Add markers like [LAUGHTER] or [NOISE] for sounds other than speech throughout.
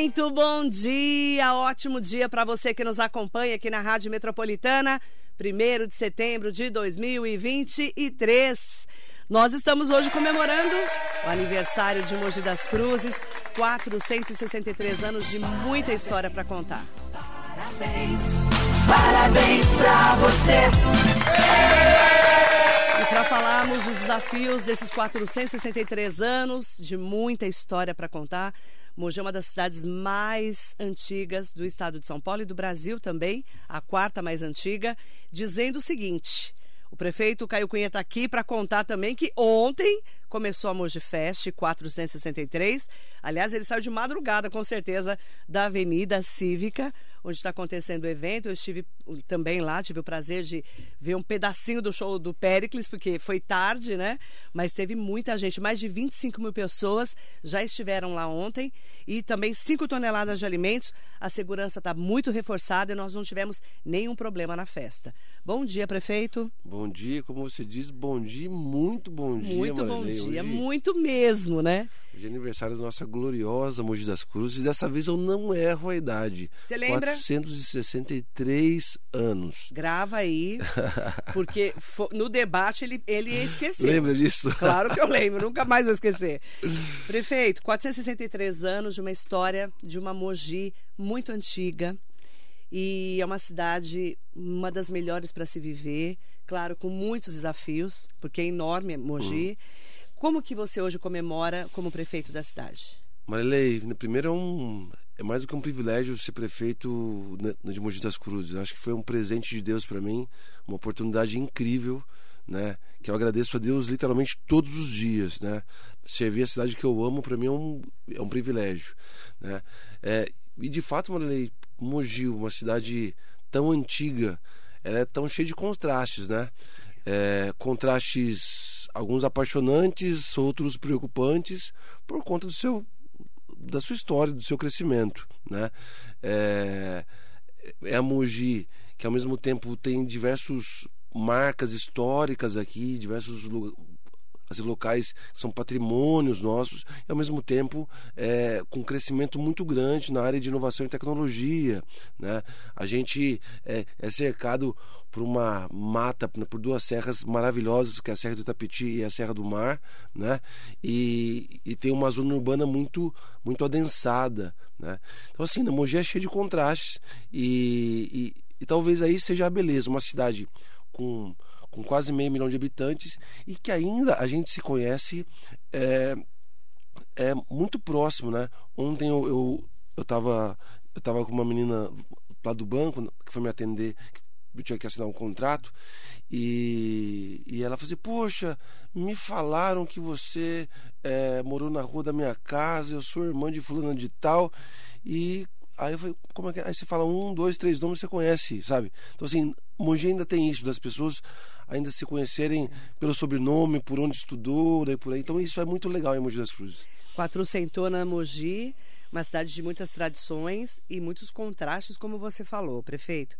Muito bom dia, ótimo dia para você que nos acompanha aqui na Rádio Metropolitana, 1 de setembro de 2023. Nós estamos hoje comemorando o aniversário de Mogi das Cruzes, 463 anos de muita história para contar. Parabéns, parabéns pra você. E para falarmos dos desafios desses 463 anos de muita história para contar, Mogi é uma das cidades mais antigas do estado de São Paulo e do Brasil também, a quarta mais antiga, dizendo o seguinte: o prefeito Caio Cunha está aqui para contar também que ontem começou a Moji Fest 463. Aliás, ele saiu de madrugada, com certeza, da Avenida Cívica, onde está acontecendo o evento. Eu estive também lá, tive o prazer de ver um pedacinho do show do Pericles, porque foi tarde, né? Mas teve muita gente, mais de 25 mil pessoas já estiveram lá ontem e também 5 toneladas de alimentos. A segurança está muito reforçada e nós não tivemos nenhum problema na festa. Bom dia, prefeito. Bom dia, como você diz, bom dia, muito bom dia, Muito bom Marilei. dia, Hoje- muito mesmo, né? Hoje é aniversário da nossa gloriosa Mogi das Cruzes. Dessa vez eu não erro a idade. Você lembra? 463 anos. Grava aí, [LAUGHS] porque no debate ele, ele esqueceu. Lembra disso? Claro que eu [LAUGHS] lembro, nunca mais vou esquecer. Prefeito, 463 anos de uma história de uma Mogi muito antiga. E é uma cidade, uma das melhores para se viver, claro, com muitos desafios, porque é enorme Mogi. Como que você hoje comemora como prefeito da cidade? Marilei, primeiro é um. É mais do que um privilégio ser prefeito de Mogi das Cruzes. Acho que foi um presente de Deus para mim, uma oportunidade incrível, né? Que eu agradeço a Deus literalmente todos os dias, né? Servir a cidade que eu amo para mim é um, é um privilégio, né? É, e de fato, Marilei, Mogi, uma cidade tão antiga, ela é tão cheia de contrastes, né? É, contrastes alguns apaixonantes, outros preocupantes por conta do seu da sua história, do seu crescimento, né? É, é a Mogi que ao mesmo tempo tem diversos marcas históricas aqui, diversos assim, locais são patrimônios nossos e ao mesmo tempo é, com um crescimento muito grande na área de inovação e tecnologia, né? A gente é, é cercado por uma mata, por duas serras maravilhosas, que é a Serra do Itapetí e a Serra do Mar, né? E, e tem uma zona urbana muito muito adensada, né? Então assim, a Mogi é cheia de contrastes e, e, e talvez aí seja a beleza, uma cidade com com quase meio milhão de habitantes e que ainda a gente se conhece é, é muito próximo, né? Ontem eu, eu, eu, eu tava com uma menina lá do banco que foi me atender, eu tinha que assinar um contrato, e, e ela falou assim, poxa, me falaram que você é, morou na rua da minha casa, eu sou irmã de fulana de tal, e aí eu falei, como é que é? Aí você fala um, dois, três nomes, você conhece, sabe? Então assim, Mogi ainda tem isso, das pessoas ainda se conhecerem pelo sobrenome, por onde estudou, né, por aí. Então isso é muito legal em Mogi das Cruzes. Quatrocentona Mogi, uma cidade de muitas tradições e muitos contrastes, como você falou, prefeito.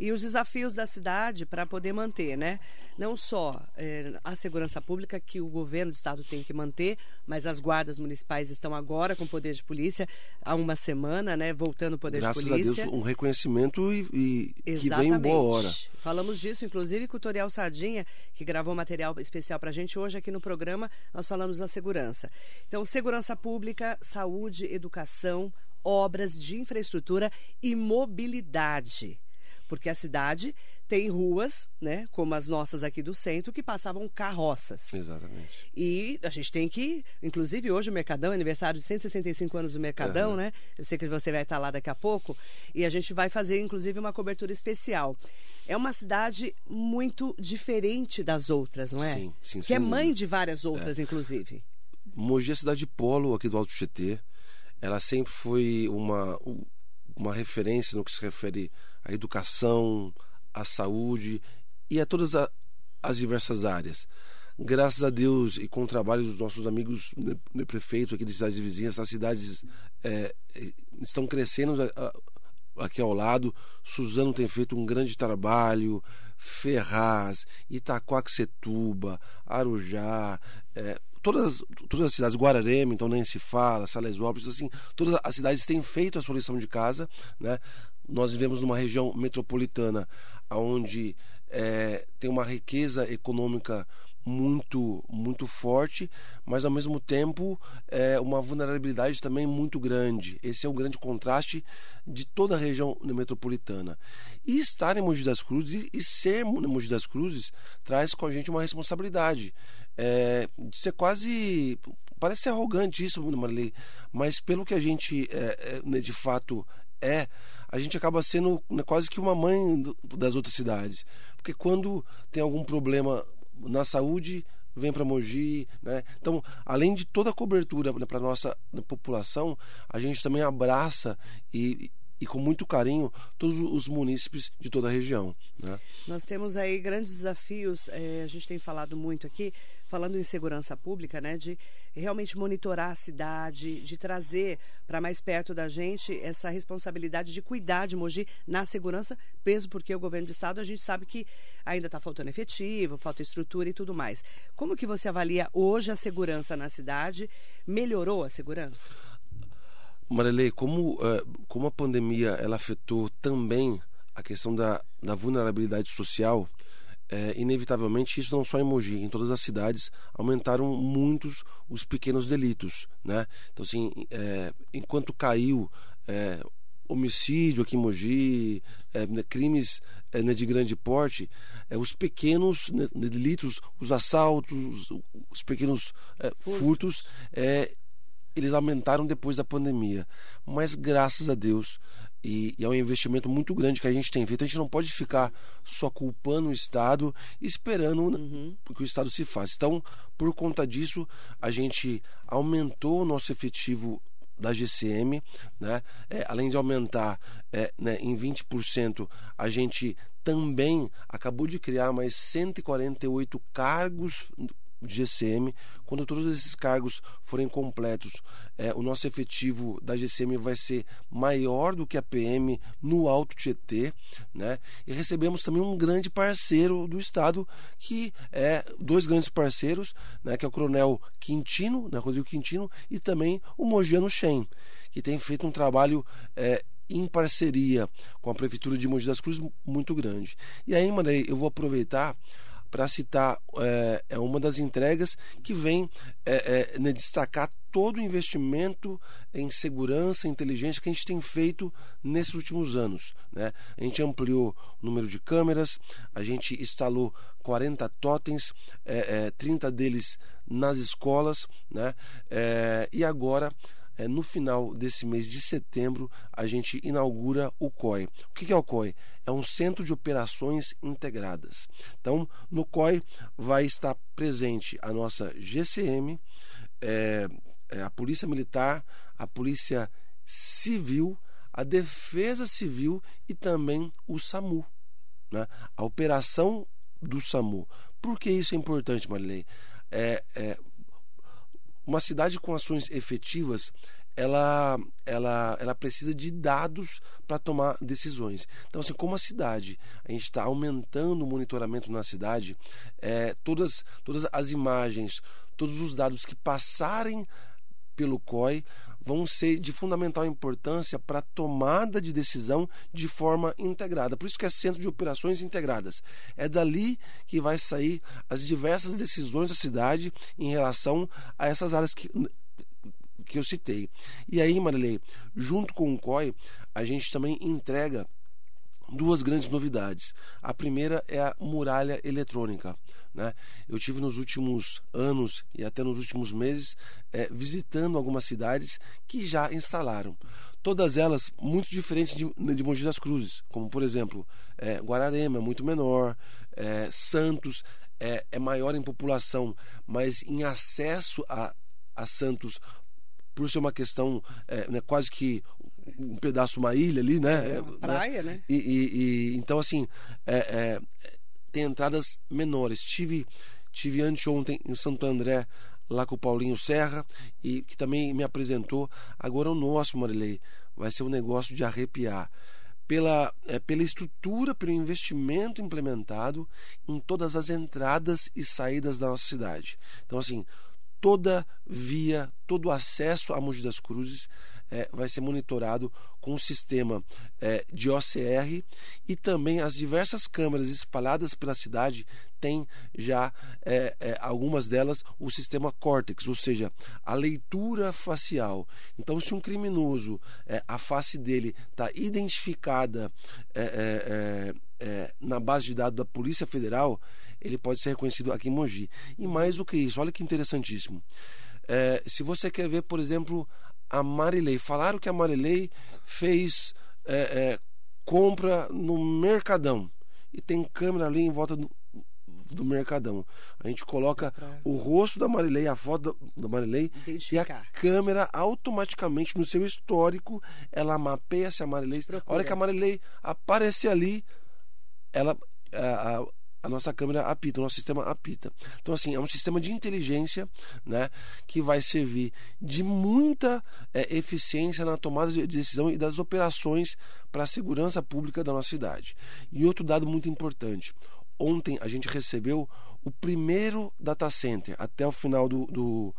E os desafios da cidade para poder manter, né? Não só eh, a segurança pública que o governo do estado tem que manter, mas as guardas municipais estão agora com poder de polícia há uma semana, né? Voltando o poder Graças de a polícia. Deus, um reconhecimento e, e que vem em boa hora. Falamos disso, inclusive, com o Toriel Sardinha, que gravou material especial para a gente. Hoje, aqui no programa, nós falamos da segurança. Então, segurança pública, saúde, educação, obras de infraestrutura e mobilidade. Porque a cidade tem ruas, né, como as nossas aqui do centro, que passavam carroças. Exatamente. E a gente tem que, inclusive hoje o Mercadão, é aniversário de 165 anos do Mercadão, Aham. né? Eu sei que você vai estar lá daqui a pouco. E a gente vai fazer, inclusive, uma cobertura especial. É uma cidade muito diferente das outras, não é? Sim, sim, Que é mãe dúvida. de várias outras, inclusive. Mogi é a cidade polo aqui do Alto Tietê. Ela sempre foi uma, uma referência no que se refere à educação, à saúde e a todas as diversas áreas. Graças a Deus e com o trabalho dos nossos amigos né, né, prefeito aqui de cidades vizinhas, essas cidades é, é, estão crescendo aqui ao lado. Suzano tem feito um grande trabalho, Ferraz, Itacoaxetuba, Arujá, é, todas, todas as cidades, Guararema, então nem se fala, Salesópolis, assim, todas as cidades têm feito a sua lição de casa, né? Nós vivemos numa região metropolitana onde é, tem uma riqueza econômica muito muito forte, mas ao mesmo tempo é, uma vulnerabilidade também muito grande. Esse é um grande contraste de toda a região metropolitana. E estar em Mogi das Cruzes e, ser em Mogi das Cruzes traz com a gente uma responsabilidade é, de ser quase parece ser arrogante isso, Marley, mas pelo que a gente é, de fato é, a gente acaba sendo né, quase que uma mãe das outras cidades. Porque quando tem algum problema na saúde, vem para Mogi, né? Então, além de toda a cobertura né, para nossa população, a gente também abraça e, e com muito carinho todos os munícipes de toda a região. Né? Nós temos aí grandes desafios, é, a gente tem falado muito aqui, falando em segurança pública, né, de realmente monitorar a cidade, de trazer para mais perto da gente essa responsabilidade de cuidar de Mogi na segurança, mesmo porque o governo do estado a gente sabe que ainda está faltando efetivo, falta estrutura e tudo mais. Como que você avalia hoje a segurança na cidade? Melhorou a segurança? Marilei, como, uh, como a pandemia ela afetou também a questão da, da vulnerabilidade social, é, inevitavelmente isso não só em Mogi, em todas as cidades aumentaram muitos os pequenos delitos, né? Então assim, é, enquanto caiu é, homicídio aqui em Mogi, né, crimes né, de grande porte, os pequenos né, delitos, os assaltos, os, os pequenos furtos, eles aumentaram depois da pandemia. Mas graças a Deus, e, e, é um investimento muito grande que a gente tem feito, a gente não pode ficar só culpando o Estado esperando uhum. que o Estado se faça. Então, por conta disso, a gente aumentou o nosso efetivo da GCM, né? É, além de aumentar é, né, em 20%, a gente também acabou de criar mais 148 cargos GCM. Quando todos esses cargos forem completos, é, o nosso efetivo da GCM vai ser maior do que a PM no Alto Tietê, né? E recebemos também um grande parceiro do Estado, que é dois grandes parceiros, né? Que é o Coronel Quintino, né? Rodrigo Quintino, e também o Mogiano Shen, que tem feito um trabalho é, em parceria com a Prefeitura de Mogi das Cruzes muito grande. E aí, Maria, eu vou aproveitar para citar é, é, uma das entregas que vem é, é, né, destacar todo o investimento em segurança e inteligência que a gente tem feito nesses últimos anos. Né? A gente ampliou o número de câmeras, a gente instalou 40 totens, é, 30 é, deles nas escolas, né? E agora é, no final desse mês de setembro, a gente inaugura o COI. O que é o COI? É um centro de operações integradas. Então, no COI vai estar presente a nossa GCM, é, é, a Polícia Militar, a Polícia Civil, a Defesa Civil e também o SAMU. Né? A operação do SAMU. Por que isso é importante, Marilei? É, é, uma cidade com ações efetivas, ela, ela, ela precisa de dados para tomar decisões. Então, assim, como a cidade, a gente está aumentando o monitoramento na cidade, é, todas, todas as imagens, todos os dados que passarem pelo COI vão ser de fundamental importância para a tomada de decisão de forma integrada. Por isso que é Centro de Operações Integradas. É dali que vai sair as diversas decisões da cidade em relação a essas áreas que que eu citei. E aí, Marilei, junto com o COI, a gente também entrega duas grandes novidades. A primeira é a muralha eletrônica. Né? Eu tive nos últimos anos e até nos últimos meses é, visitando algumas cidades que já instalaram. Todas elas muito diferentes de, de Mogi das Cruzes, como por exemplo é, Guararema é muito menor, é, Santos é, é, maior em população, mas em acesso a, a Santos por ser uma questão é, né, quase que um pedaço uma ilha ali, né? É, praia, né? E, e, e então assim é, é, tem entradas menores. Tive tive anteontem em Santo André lá com o Paulinho Serra e que também me apresentou. Agora o nosso Marilei vai ser um negócio de arrepiar. pela, é, pela estrutura, pelo investimento implementado em todas as entradas e saídas da nossa cidade. Então, assim, toda via, todo acesso a Mogi das Cruzes é, vai ser monitorado com o sistema é, de OCR e também as diversas câmeras espalhadas pela cidade têm já é, é, algumas delas o sistema Cortex, ou seja, a leitura facial. Então, se um criminoso é, a face dele está identificada é, na base de dados da Polícia Federal, ele pode ser reconhecido aqui em Mogi. E mais do que isso, olha que interessantíssimo. se você quer ver, por exemplo, a Marilei. Falaram que a Marilei fez é, é, compra no Mercadão. E tem câmera ali em volta do, do Mercadão. A gente coloca o rosto da Marilei, a foto da Marilei e a câmera automaticamente no seu histórico, ela mapeia se a Marilei. A hora que a Marilei aparecer ali, ela a, a, a nossa câmera apita, o nosso sistema apita. Então, assim, é um sistema de inteligência né, que vai servir de muita é, eficiência na tomada de decisão e das operações para a segurança pública da nossa cidade. E outro dado muito importante: ontem a gente recebeu o primeiro data center, até o final do, do,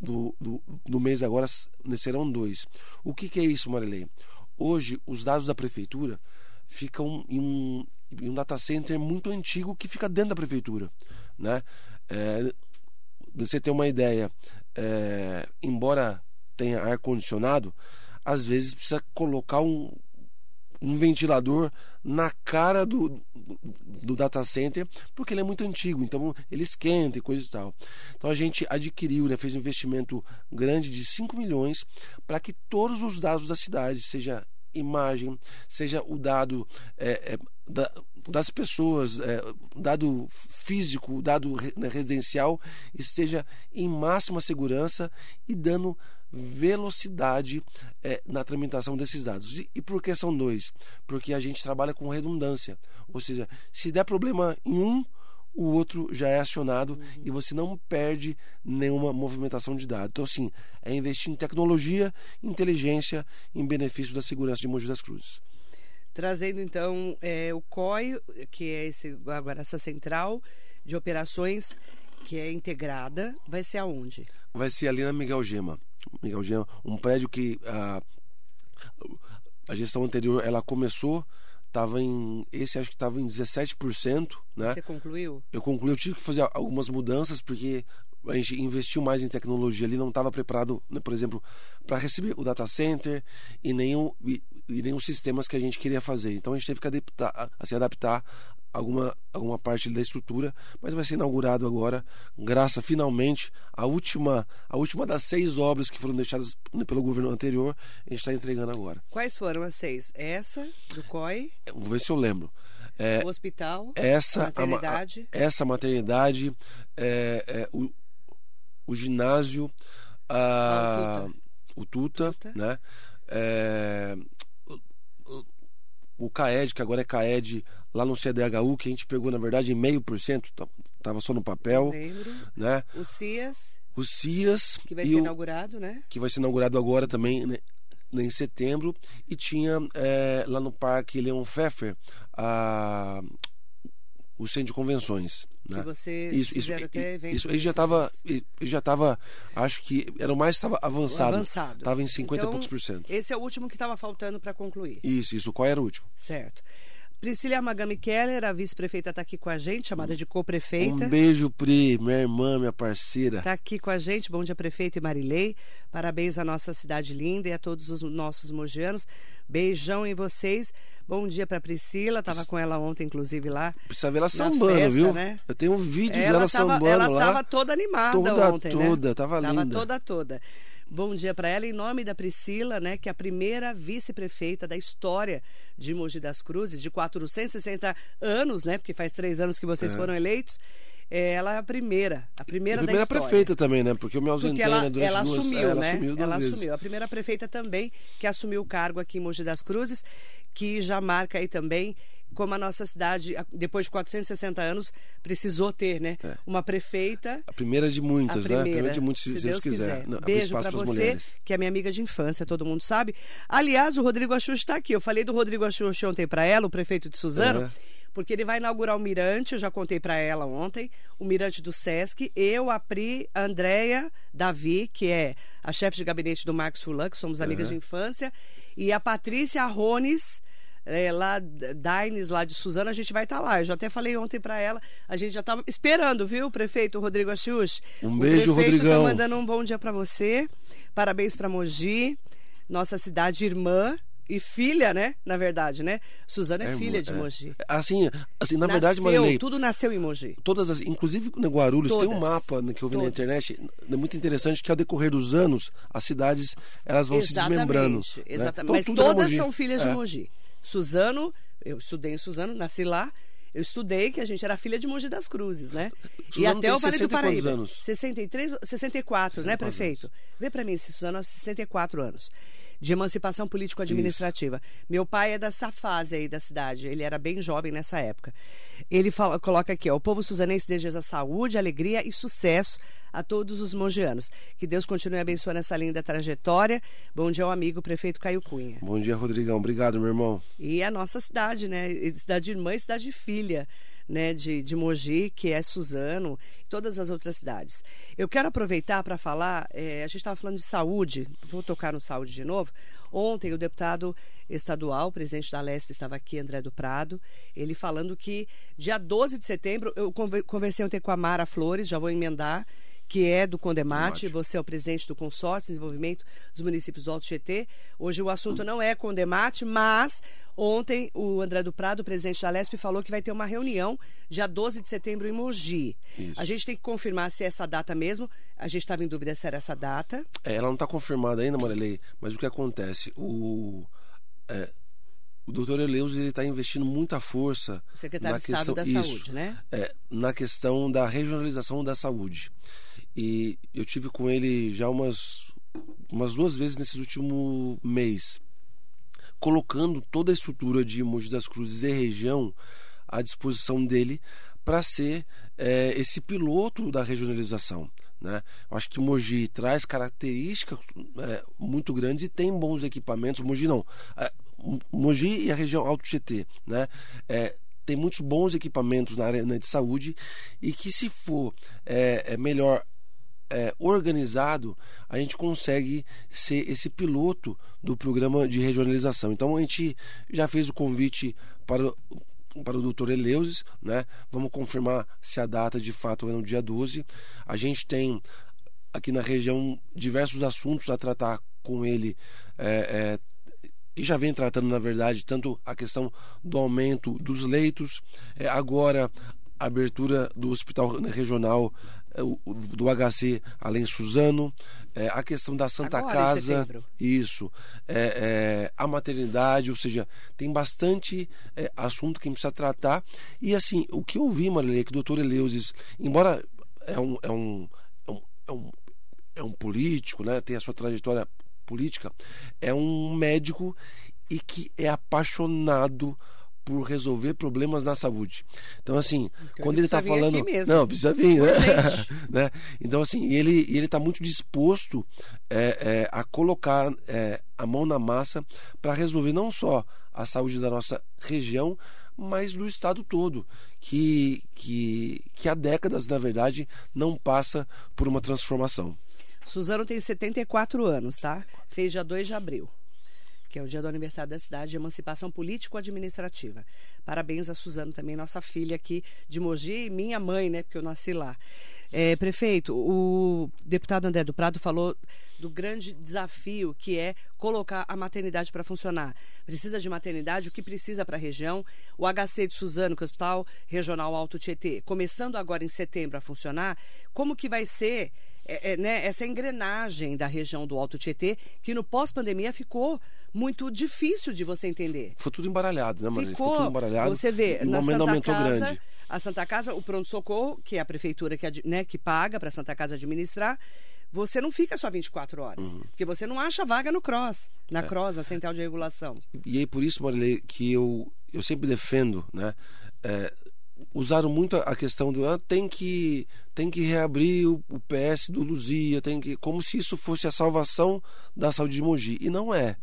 do, do, do mês agora serão dois. O que, que é isso, Marilei? Hoje, os dados da prefeitura ficam em um, em um data center muito antigo que fica dentro da prefeitura. Né? É, você ter uma ideia, é, embora tenha ar-condicionado, às vezes precisa colocar um, um ventilador na cara do, do data center, porque ele é muito antigo, então ele esquenta e coisa e tal. Então a gente adquiriu, né, fez um investimento grande de 5 milhões para que todos os dados da cidade, seja imagem, seja o dado é, é, da, das pessoas, é, dado físico, dado né, residencial, esteja em máxima segurança e dando velocidade é, na tramitação desses dados. E, e por que são dois? Porque a gente trabalha com redundância. Ou seja, se der problema em um, o outro já é acionado uhum. e você não perde nenhuma movimentação de dados. Então, sim, é investir em tecnologia, inteligência em benefício da segurança de Mogi das Cruzes. Trazendo então é, o COI, que é esse, agora essa central de operações que é integrada, vai ser aonde? Vai ser ali na Miguel Gema. Miguel Gema, um prédio que a, a gestão anterior ela começou Tava em. Esse acho que estava em 17%. Né? Você concluiu? Eu concluí, eu tive que fazer algumas mudanças, porque a gente investiu mais em tecnologia ali, não estava preparado, né, por exemplo, para receber o data center e nenhum, e, e nenhum sistemas que a gente queria fazer. Então a gente teve que adaptar, a se adaptar alguma, alguma parte da estrutura, mas vai ser inaugurado agora, graças finalmente a última, a última das seis obras que foram deixadas pelo governo anterior, a gente está entregando agora. Quais foram as seis? Essa do COI? Vou ver se eu lembro. É, o hospital, essa, a maternidade, a, essa maternidade, é, é, o, o ginásio, a, ah, o Tuta, Tuta. né? É, o CAED, que agora é CAED lá no CDHU, que a gente pegou, na verdade, em meio por cento, estava só no papel. Lembro. Né? O CIAS. O CIAS. Que vai ser o, inaugurado, né? Que vai ser inaugurado agora também, né, em setembro. E tinha é, lá no Parque Leon Pfeffer a, o centro de convenções. Né? Que você isso, isso, até isso, ele já estava, ele já estava, acho que era o mais estava avançado. Avançado. Estava em 50 então, e poucos por cento. Esse é o último que estava faltando para concluir. Isso, isso. Qual era o último? Certo. Priscila Magami Keller, a vice-prefeita, está aqui com a gente, chamada de co-prefeita. Um beijo, Pri, minha irmã, minha parceira. Está aqui com a gente. Bom dia, prefeito e Marilei. Parabéns à nossa cidade linda e a todos os nossos mogianos. Beijão em vocês. Bom dia para Priscila, estava com ela ontem, inclusive, lá. Precisa ver ela sambando, festa, viu? Né? Eu tenho um vídeo ela dela tava, sambando ela lá. Ela estava toda animada toda, ontem, toda, né? Toda, tava linda. Tava toda, toda. Bom dia para ela, em nome da Priscila, né, que é a primeira vice-prefeita da história de Mogi das Cruzes, de 460 anos, né, porque faz três anos que vocês é. foram eleitos. É, ela é a primeira, a primeira, a primeira da história. prefeita também, né? Porque eu me ausentei ela, né, durante ela duas, assumiu, ela né? assumiu ela vezes. assumiu. A primeira prefeita também que assumiu o cargo aqui em Mogi das Cruzes, que já marca aí também como a nossa cidade, depois de 460 anos, precisou ter, né? Uma prefeita. A primeira de A muitas, né? A primeira, primeira de muitas, se, se Deus Deus quiser. quiser. Não, abrir Beijo pras você, mulheres. que é minha amiga de infância, todo mundo sabe. Aliás, o Rodrigo Axux está aqui. Eu falei do Rodrigo Axux ontem para ela, o prefeito de Suzano, É. porque ele vai inaugurar o Mirante, eu já contei para ela ontem, o Mirante do Sesc. Eu, a Pri, a Andréia Davi, que é a chefe de gabinete do Marcos Fulan, que somos amigas É. de infância, e a Patrícia Arrones, é, lá, Daines, lá de Suzano, a gente vai estar lá. Eu já até falei ontem para ela, a gente já estava esperando, viu, prefeito Rodrigo Axux? Um O beijo, prefeito Rodrigão. Tá mandando um bom dia para você. Parabéns para Mogi, nossa cidade irmã e filha, né? Na verdade, né? Suzana é, É, filha de é. Mogi. Assim, assim na verdade, Nasceu, Marilei, tudo nasceu em Mogi. todas as, inclusive no Guarulhos tem um Todas. mapa né, que eu vi na Todas. internet, é muito interessante que ao decorrer dos anos as cidades elas vão se desmembrando. Exatamente, né? exatamente. Então, Mas era todas são filhas de É. Mogi. Suzano, eu estudei em Suzano, nasci lá. Eu estudei que a gente era filha de Mogi das Cruzes, né? e Suzano até tem o Vale 60 do e Paraíba. anos? 63, 64, né, 64 prefeito? Vê pra mim se Suzano é 64 anos. De emancipação político-administrativa. Meu pai é dessa fase aí da cidade. Ele era bem jovem nessa época. Ele fala- coloca aqui, ó, o povo suzanense deseja saúde, alegria e sucesso a todos os mongianos. Que Deus continue abençoando essa linda trajetória. Bom dia ao amigo prefeito Caio Cunha. Bom dia, Rodrigão. Obrigado, meu irmão. E a nossa cidade, né? Cidade irmã e cidade filha, né? De, de Mogi, que é Suzano, e todas as outras cidades. Eu quero aproveitar para falar, eh, a gente estava falando de saúde, vou tocar no saúde de novo. Ontem, o deputado estadual, presidente da Lesp, estava aqui, André do Prado, ele falando que dia 12 de setembro, eu conver- conversei ontem com a Mara Flores, já vou emendar, que é do Condemate, Condemate. você é o presidente do Consórcio de Desenvolvimento dos Municípios do Alto Tietê. Hoje o assunto não é Condemate, mas ontem o André do Prado, presidente da Lesp, falou que vai ter uma reunião dia 12 de setembro em Mogi. Isso. A gente tem que confirmar se é essa data mesmo. A gente estava em dúvida se era essa data. É, ela não está confirmada ainda, Marilei, mas o que acontece? O, é, o doutor Eleus está investindo muita força O secretário na de Estado questão, da isso, Saúde, né? é, na questão da regionalização da saúde. E eu tive com ele já umas, umas duas vezes nesse último mês, colocando toda a estrutura de Mogi das Cruzes e região à disposição dele para ser é, esse piloto da regionalização. Né? Eu acho que Mogi traz características é, muito grandes e tem bons equipamentos. Mogi não. É, Mogi e a região Alto Tietê. Né? É, tem muitos bons equipamentos na área de saúde e que se for é, é melhor é, organizado, a gente consegue ser esse piloto do programa de regionalização. Então a gente já fez o convite para para o doutor Eleusis, né? Vamos confirmar se a data de fato é no dia 12. A gente tem aqui na região diversos assuntos a tratar com ele é, é, e já vem tratando, na verdade, tanto a questão do aumento dos leitos, é, agora a abertura do hospital regional do HC além Suzano, é, a questão da Santa Agora, Casa, isso, é, é, a maternidade, ou seja, tem bastante assunto que a gente precisa tratar. E assim, o que eu vi, Marilei, é que o doutor Eleusis, embora é um, é um, é um, é um, é um político, né, tem a sua trajetória política, é um médico e que é apaixonado por resolver problemas na saúde. Então, assim, Então quando ele está falando. Não, precisa vir, né? [LAUGHS] Né? Então, assim, ele ele está muito disposto é, é, a colocar é, a mão na massa para resolver não só a saúde da nossa região, mas do estado todo, que, que, que há décadas, na verdade, não passa por uma transformação. Suzano tem 74 anos, tá? Fez dia 2 de abril, que é o dia do aniversário da cidade de emancipação político-administrativa. Parabéns a Suzano também, nossa filha aqui de Mogi e minha mãe, né? Porque eu nasci lá. É, prefeito, o deputado André do Prado falou do grande desafio que é colocar a maternidade para funcionar. Precisa de maternidade, o que precisa para a região. O HC de Suzano, que é o Hospital Regional Alto Tietê, começando agora em setembro a funcionar, como que vai ser é, é, né, essa engrenagem da região do Alto Tietê, que no pós-pandemia ficou muito difícil de você entender. Foi tudo embaralhado, né, Maria? Ficou, tudo embaralhado. você vê, o na aumento Santa aumentou Casa, grande. a Santa Casa, o pronto-socorro, que é a prefeitura que, né, que paga para a Santa Casa administrar, você não fica só 24 horas. Uhum. Porque você não acha vaga no CROSS, É. na CROSS, a Central de Regulação. E aí por isso, Marilei, que eu, eu sempre defendo, né? É, usaram muito a questão do ah, tem que tem que reabrir o, o PS do Luzia, tem que como se isso fosse a salvação da saúde de Mogi e não é.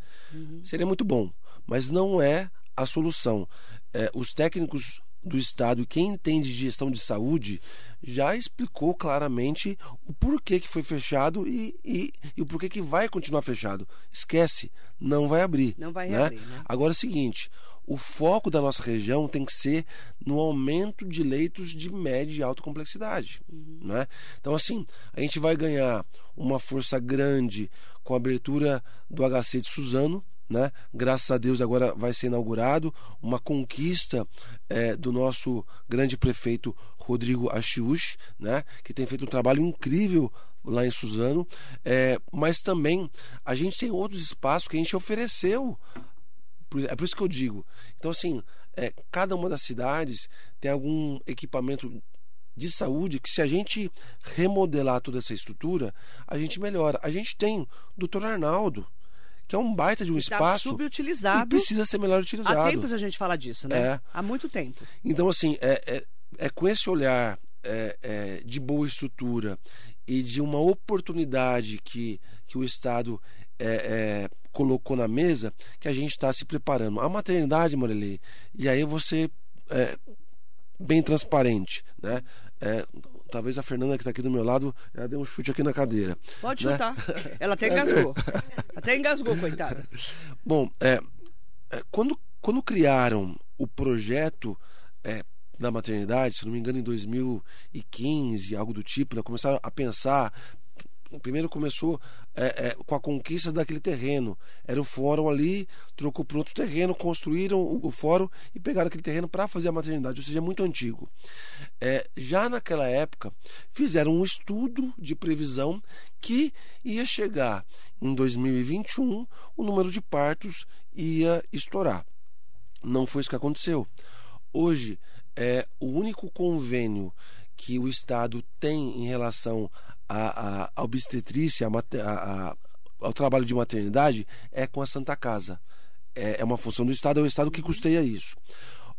Seria muito bom, mas não é a solução. É, os técnicos do estado e quem entende de gestão de saúde já explicou claramente o porquê que foi fechado e, e, e o porquê que vai continuar fechado. Esquece, não vai abrir. Não vai né? reabrir, né? Agora é o seguinte: o foco da nossa região tem que ser no aumento de leitos de média e alta complexidade. Né? Então, assim, a gente vai ganhar uma força grande com a abertura do HC de Suzano. Né? Graças a Deus agora vai ser inaugurado uma conquista eh, do nosso grande prefeito Rodrigo Achiush, né? que tem feito um trabalho incrível lá em Suzano, Eh, mas também a gente tem outros espaços que a gente ofereceu É por isso que eu digo. Então, assim, é, cada uma das cidades tem algum equipamento de saúde que, se a gente remodelar toda essa estrutura, a gente melhora. A gente tem o Dr. Arnaldo, que é um baita de um Está espaço e subutilizado. precisa ser melhor utilizado. Há tempos a gente fala disso, né? É. Há muito tempo. Então, assim, é, é, é com esse olhar é, é, de boa estrutura e de uma oportunidade que, que o Estado é, é, colocou na mesa que a gente está se preparando. A maternidade, Morelei, e aí você é bem transparente, né? É, talvez a Fernanda que está aqui do meu lado, ela deu um chute aqui na cadeira. Pode né? chutar. Ela até [LAUGHS] engasgou. Até engasgou, coitada. Bom, é, é, quando, quando criaram o projeto é, da maternidade, se não me engano, em 2015, algo do tipo, né, começaram a pensar. Primeiro começou é, é, com a conquista daquele terreno. Era o fórum ali, trocou por outro terreno, construíram o, o fórum e pegaram aquele terreno para fazer a maternidade, ou seja, é muito antigo. É, já naquela época, fizeram um estudo de previsão que ia chegar em 2021, o número de partos ia estourar. Não foi isso que aconteceu. Hoje, é o único convênio que o Estado tem em relação à- à obstetrícia, à- à- ao trabalho de maternidade, é com a Santa Casa. É, é uma função do Estado, é o Estado que custeia isso.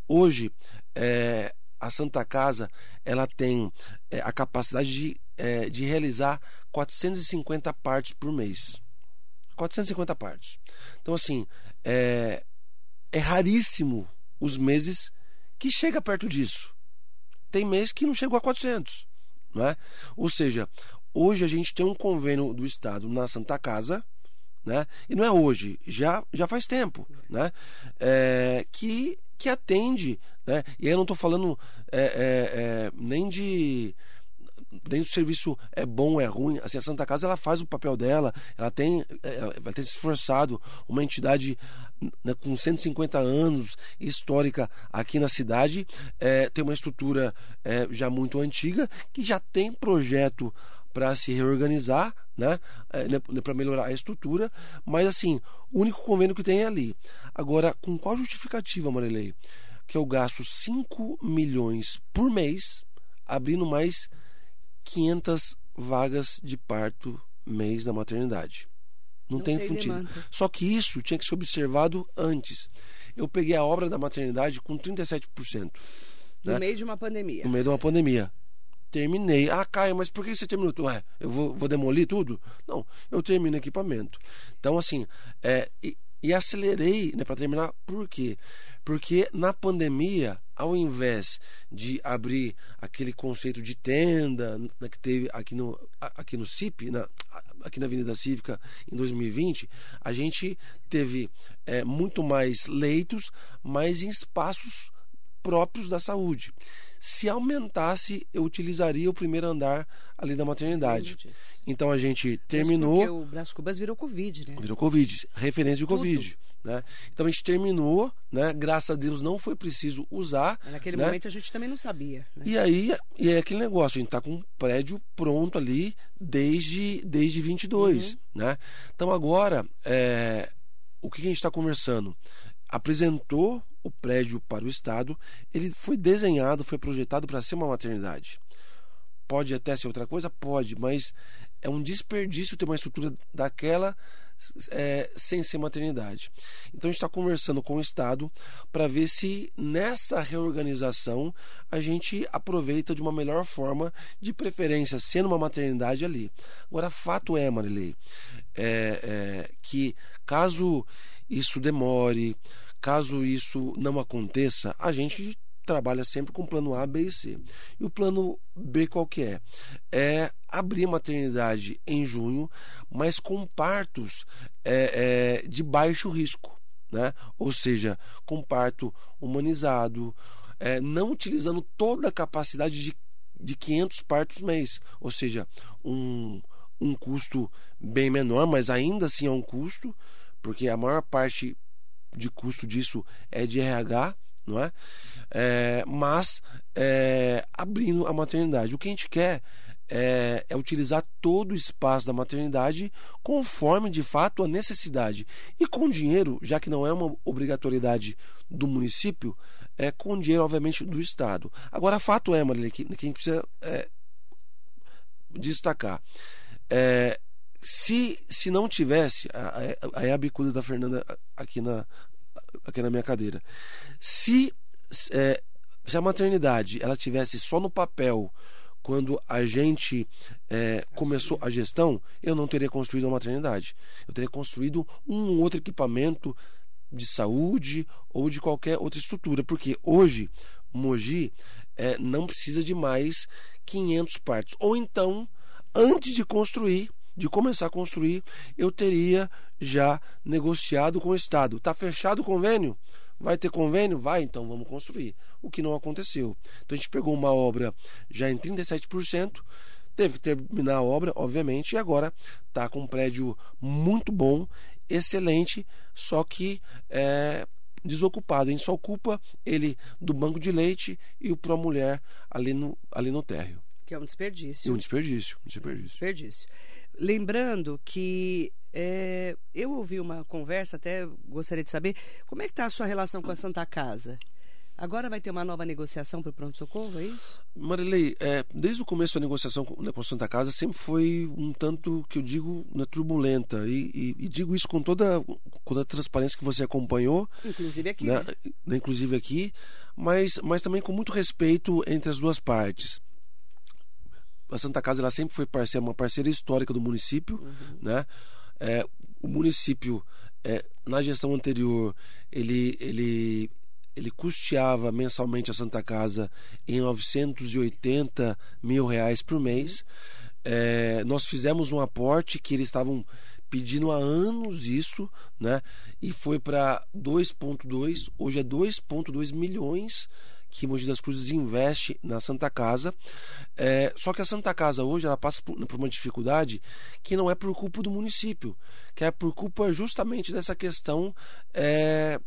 Hoje, é, a Santa Casa ela tem é, a capacidade de, é, de realizar 450 partes por mês. 450 partes. Então, assim, é, é raríssimo os meses que chega perto disso. Tem mês que não chegou a 400. Não é? Ou seja, hoje a gente tem um convênio do Estado na Santa Casa, né? e não é hoje, já, já faz tempo, né? É, que, que atende. Né? E aí eu não estou falando é, é, é, nem de nem se o serviço é bom ou é ruim. Assim, a Santa Casa ela faz o papel dela, ela tem, é, ela tem se esforçado, uma entidade né, com 150 anos histórica aqui na cidade, é, tem uma estrutura já muito antiga, que já tem projeto para se reorganizar, né, para melhorar a estrutura, mas assim, o único convênio que tem é ali. Agora, com qual justificativa, Marilei? Que eu gasto 5 milhões por mês abrindo mais 500 vagas de parto mês na maternidade. Não, Não tem, tem sentido. demanda. Só que isso tinha que ser observado antes. Eu peguei a obra da maternidade com 37%. No Né? meio de uma pandemia. no meio de uma pandemia. Terminei. Ah, Caio, mas por que você terminou? Ué, eu vou, vou demolir tudo? Não, eu termino equipamento. Então, assim, é, e, e acelerei né, para terminar. Por quê? Porque na pandemia, ao invés de abrir aquele conceito de tenda né, que teve aqui no, aqui no CIP, na, aqui na Avenida Cívica em 2020, a gente teve é, muito mais leitos, mas em espaços próprios da saúde. Se aumentasse, eu utilizaria o primeiro andar ali da maternidade. Então a gente terminou. Porque o Brás Cubas virou Covid, né? Virou Covid, referência de Tudo. Covid. Né? Então a gente terminou, né? graças a Deus não foi preciso usar. Naquele né? momento a gente também não sabia. Né? E aí e é aquele negócio, a gente está com um prédio pronto ali desde, desde 22. Uhum. Né? Então agora, é, o que a gente está conversando? Apresentou o prédio para o Estado, ele foi desenhado, foi projetado para ser uma maternidade. Pode até ser outra coisa? Pode, mas é um desperdício ter uma estrutura daquela é, sem ser maternidade. Então a gente está conversando com o Estado para ver se nessa reorganização a gente aproveita de uma melhor forma, de preferência sendo uma maternidade ali. Agora, fato é, Marilei, é, é, que caso isso demore, caso isso não aconteça, a gente trabalha sempre com plano A, B e C. E o plano B qual que é? É abrir maternidade em junho, mas com partos é, é, de baixo risco, né? Ou seja, com parto humanizado, é, não utilizando toda a capacidade de, de 500 partos mês, ou seja, um, um custo bem menor, mas ainda assim é um custo, porque a maior parte de custo disso é de RH, não é? é mas é, abrindo a maternidade. O que a gente quer é, é, utilizar todo o espaço da maternidade conforme de fato a necessidade. E com dinheiro, já que não é uma obrigatoriedade do município, é com dinheiro, obviamente, do Estado. Agora, fato é, Marília, que, que a gente precisa é, destacar. É, se, se não tivesse, aí é a bicuda da Fernanda aqui na, aqui na minha cadeira. Se, é, se a maternidade ela tivesse só no papel quando a gente é, começou a gestão, eu não teria construído uma maternidade. Eu teria construído um outro equipamento de saúde ou de qualquer outra estrutura, porque hoje Mogi é, não precisa de mais 500 partos. Ou então, antes de construir, de começar a construir, eu teria já negociado com o Estado. Está fechado o convênio? Vai ter convênio? Vai, então vamos construir. O que não aconteceu. Então a gente pegou uma obra já em 37%, teve que terminar a obra, obviamente, e agora está com um prédio muito bom, excelente, só que é, desocupado. A gente só ocupa ele do banco de leite e o Pro Mulher ali no, ali no térreo. Que é um desperdício. E um desperdício. Um desperdício. Um desperdício. Lembrando que é, eu ouvi uma conversa, até gostaria de saber, como é que está a sua relação com a Santa Casa? Agora vai ter uma nova negociação para o pronto-socorro, é isso? Marilei, é, desde o começo da negociação com, né, com a Santa Casa sempre foi um tanto que eu digo né, turbulenta. E, e, e, digo isso com toda, com toda a transparência que você acompanhou. Inclusive aqui. Né, né, inclusive aqui, mas, mas também com muito respeito entre as duas partes a Santa Casa ela sempre foi parceira, uma parceira histórica do município, uhum. né? É, o município é, na gestão anterior ele ele ele custeava mensalmente a Santa Casa em 980 mil reais por mês. É, nós fizemos um aporte que eles estavam pedindo há anos isso, né? E foi para 2,2, hoje é 2,2 milhões que Mogi das Cruzes investe na Santa Casa. É, só que a Santa Casa hoje ela passa por, por, uma dificuldade que não é por culpa do município, que é por culpa justamente dessa questão é,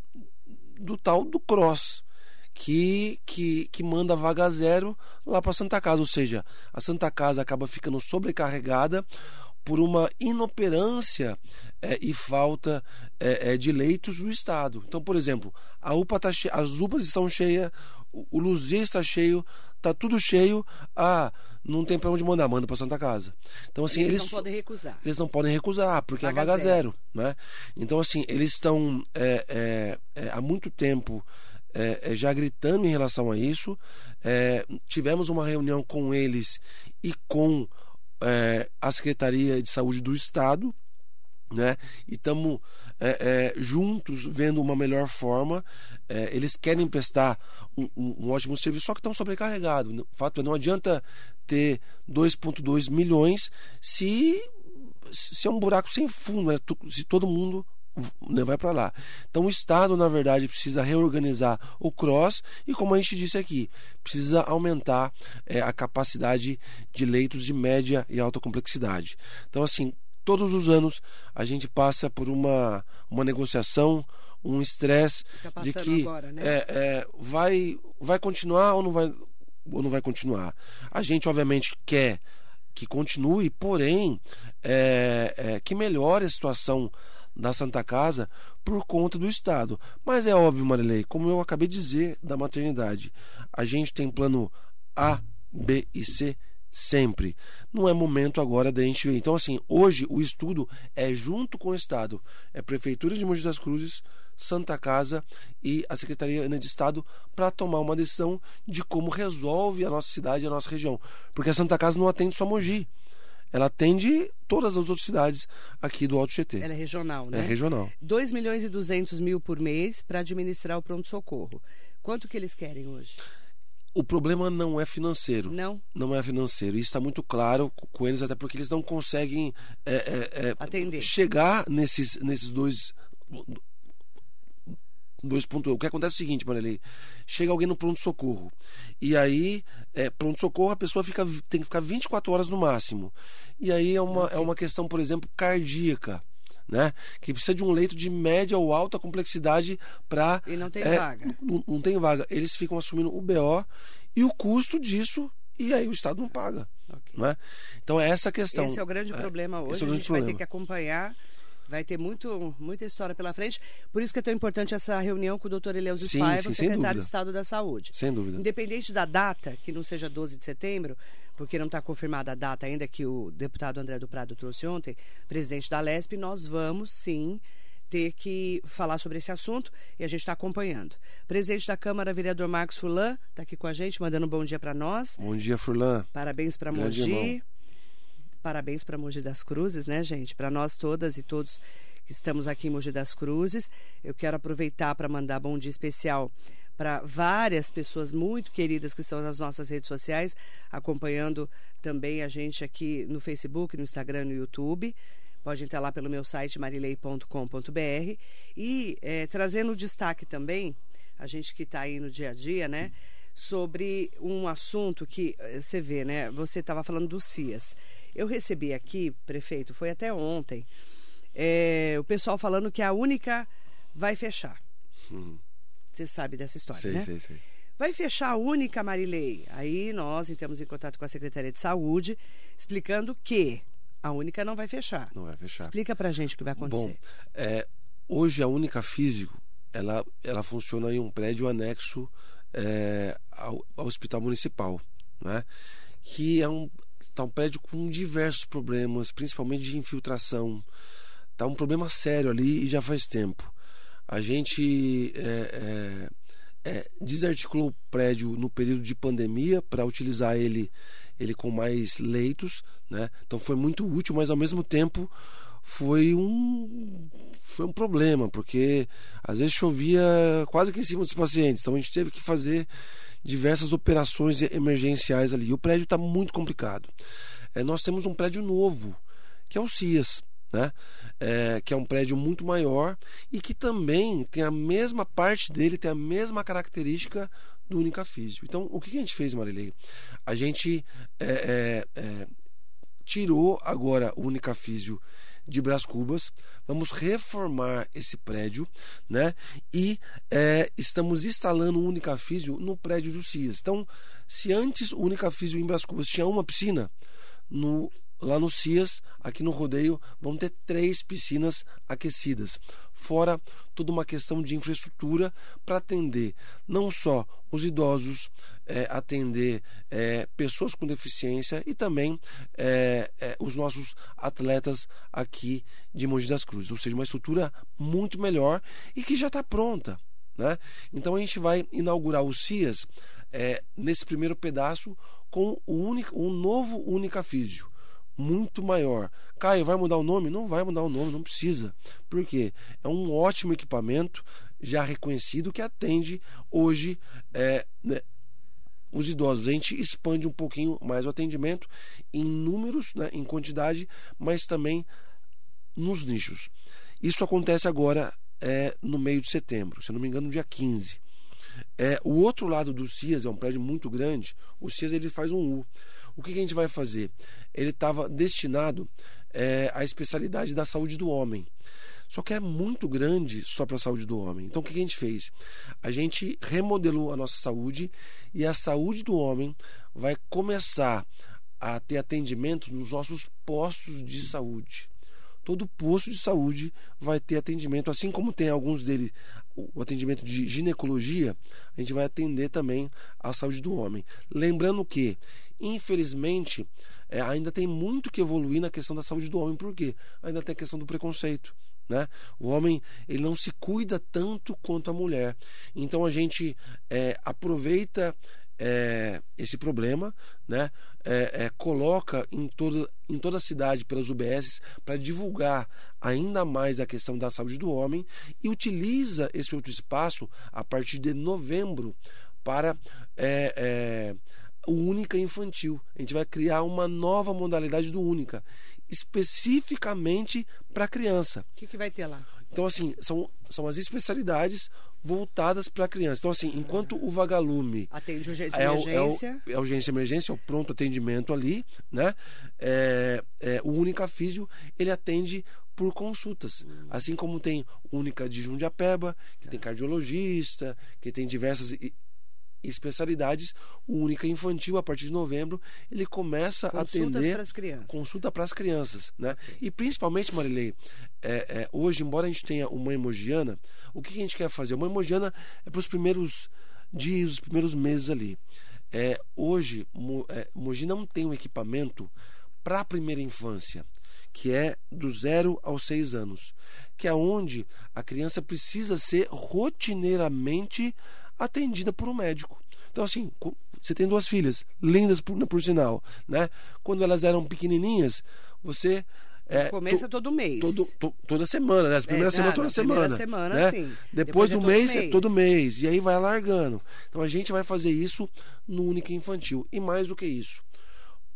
do tal do cross. Que, que, que manda vaga zero lá para Santa Casa, ou seja, a Santa Casa acaba ficando sobrecarregada por uma inoperância é, e falta é, é, de leitos do Estado. Então, por exemplo, a UPA tá che... as UPAs estão cheias, o Luzia está cheio, tá tudo cheio. Ah, não tem para onde mandar, manda para Santa Casa. Então assim, eles, eles, não podem recusar. Eles não podem recusar, porque vaga é vaga zero. zero, né? Então assim, eles estão é, é, é, há muito tempo é, é, já gritando em relação a isso. Tivemos uma reunião com eles e com a Secretaria de Saúde do Estado, né? E estamos é, é, juntos vendo uma melhor forma. É, eles querem prestar um, um, um, ótimo serviço, só que estão sobrecarregados. O fato é não adianta ter 2,2 milhões se, se é um buraco sem fundo, né? se todo mundo né, vai para lá. Então o Estado, na verdade, precisa reorganizar o cross e, como a gente disse aqui, precisa aumentar é, a capacidade de leitos de média e alta complexidade. Então, assim, todos os anos a gente passa por uma, uma negociação, um estresse tá de que agora, né? é, é, vai, vai continuar ou não vai, ou não vai continuar. A gente, obviamente, quer que continue, porém, é, é, que melhore a situação da Santa Casa por conta do Estado. Mas é óbvio, Marilei, como eu acabei de dizer da maternidade, a gente tem plano A, B e C sempre. Não é momento agora da gente ver. Então, assim, hoje o estudo é junto com o Estado. É Prefeitura de Mogi das Cruzes, Santa Casa e a Secretaria de Estado para tomar uma decisão de como resolve a nossa cidade e a nossa região. Porque a Santa Casa não atende só Mogi. Ela atende todas as outras cidades aqui do Alto GT. Ela é regional, né? É regional. 2 milhões e 200 mil por mês para administrar o pronto-socorro. Quanto que eles querem hoje? O problema não é financeiro. Não? Não é financeiro. Isso está muito claro com eles, até porque eles não conseguem é, é, é, Atender. chegar nesses, nesses dois. Dois pontos. O que acontece é o seguinte, Marilei. Chega alguém no pronto-socorro. E aí, é, pronto-socorro, a pessoa fica, tem que ficar 24 horas no máximo. E aí é uma, é uma questão, por exemplo, cardíaca. Né? Que precisa de um leito de média ou alta complexidade para. E não tem é, vaga. Não, não tem vaga. Eles ficam assumindo o BO e o custo disso, e aí o Estado não paga. Ok. Né? Então é essa a questão. Esse é o grande problema hoje. esse é a gente vai ter que acompanhar. Vai ter muito, muita história pela frente. Por isso que é tão importante essa reunião com o doutor Eleuso Sim, Paiva, sim, secretário de Estado da Saúde. Sem dúvida. Independente da data, que não seja 12 de setembro, porque não está confirmada a data ainda que o deputado André do Prado trouxe ontem, presidente da LESP, nós vamos sim ter que falar sobre esse assunto e a gente está acompanhando. Presidente da Câmara, vereador Marcos Fulan, está aqui com a gente, mandando um bom dia para nós. Bom dia, Furlan. Parabéns para Mogi. irmão. Parabéns para Mogi das Cruzes, né, gente? Para nós todas e todos que estamos aqui em Mogi das Cruzes. Eu quero aproveitar para mandar bom dia especial para várias pessoas muito queridas que estão nas nossas redes sociais, acompanhando também a gente aqui no Facebook, no Instagram, no YouTube. Pode entrar lá pelo meu site marilei.com.br e eh, trazendo destaque também, a gente que está aí no dia a dia, né? Sobre um assunto que você vê, né? Você estava falando do CIAS. Eu recebi aqui, prefeito, foi até ontem, eh, o pessoal falando que a única vai fechar. Você sabe dessa história, Sei, né? sei, sei. Vai fechar a única Marilei. Aí nós entramos em contato com a Secretaria de Saúde, explicando que a única não vai fechar. Não vai fechar. Explica pra gente o que vai Bom, acontecer. é, hoje a única físico ela, ela funciona em um prédio anexo é, ao, ao hospital municipal, né? Que é um, tá um prédio com diversos problemas, principalmente de infiltração. Tá um problema sério ali e já faz tempo. A gente é, é, é, desarticulou o prédio no período de pandemia para utilizar ele, ele com mais leitos, né? Então foi muito útil, mas ao mesmo tempo foi um foi um problema porque às vezes chovia quase que em cima dos pacientes, então a gente teve que fazer diversas operações emergenciais ali. O prédio está muito complicado. É, nós temos um prédio novo que é o CIAS, né? É, que é um prédio muito maior e que também tem a mesma parte dele, tem a mesma característica do Unicafísio. Então, o que a gente fez, Marilei? A gente é, é, é, tirou agora o Unicafísio de Brás Cubas, vamos reformar esse prédio, né? E é, estamos instalando o Unicafísio no prédio do CIAS. Então, se antes o Unicafísio em Brás Cubas tinha uma piscina, no lá no CIAS, aqui no rodeio, vão ter três piscinas aquecidas. Fora toda uma questão de infraestrutura para atender não só os idosos, é, atender é, pessoas com deficiência e também é, é, os nossos atletas aqui de Mogi das Cruzes. Ou seja, uma estrutura muito melhor e que já está pronta. Né? Então a gente vai inaugurar o CIAS é, nesse primeiro pedaço com o, único, o novo Unicafísio muito maior. Caio, vai mudar o nome? Não vai mudar o nome, não precisa. Por quê? É um ótimo equipamento, já reconhecido, que atende hoje é, né, os idosos. A gente expande um pouquinho mais o atendimento em números, né, em quantidade, mas também nos nichos. Isso acontece agora é, no meio de setembro, se não me engano, no dia 15. É, o outro lado do CIAS é um prédio muito grande. O CIAS ele faz um U. O que, que a gente vai fazer? Ele estava destinado é, à especialidade da saúde do homem. Só que é muito grande só para a saúde do homem. Então o que, a gente fez? A gente remodelou a nossa saúde e a saúde do homem vai começar a ter atendimento nos nossos postos de saúde todo posto de saúde vai ter atendimento, assim como tem alguns dele o atendimento de ginecologia, a gente vai atender também a saúde do homem. Lembrando que Infelizmente, é, ainda tem muito que evoluir na questão da saúde do homem, por quê? Ainda tem a questão do preconceito. Né? O homem ele não se cuida tanto quanto a mulher. Então a gente é, aproveita é, esse problema, né? É, é, coloca em toda, em toda a cidade pelas UBSs para divulgar ainda mais a questão da saúde do homem e utiliza esse outro espaço a partir de novembro para é, é, o Única Infantil. A gente vai criar uma nova modalidade do Única, especificamente para criança. O que, que vai ter lá? Então, assim, são, são as especialidades voltadas para a criança. Então, assim, enquanto o vagalume. Atende urgência e é, emergência. É, o, é urgência e emergência, é o pronto atendimento ali, né? É, é, o Única Físio, ele atende por consultas. Assim como tem Única de Jundiapeba, que tem cardiologista, que tem diversas especialidades, o Única Infantil, a partir de novembro, ele começa a Consultas atender para as crianças. consulta para as crianças, né? E principalmente, Marilei, é, é, hoje, embora a gente tenha uma emojiana, o que, que a gente quer fazer? Uma emojiana é para os primeiros dias, os primeiros meses ali. É, hoje, Mo, é, Mogi não tem um equipamento para a primeira infância, que é do zero aos seis anos, que é onde a criança precisa ser rotineiramente atendida por um médico. Então, assim, você tem duas filhas, lindas por, por sinal, né? Quando elas eram pequenininhas, você... É, Começa to- todo mês. todo, to- toda semana, né? As primeiras É, semanas, toda semana. semana, né? sim. Depois, Depois é do todo mês, é mês. todo mês. E aí vai largando. Então a gente vai fazer isso no Única Infantil. E mais do que isso.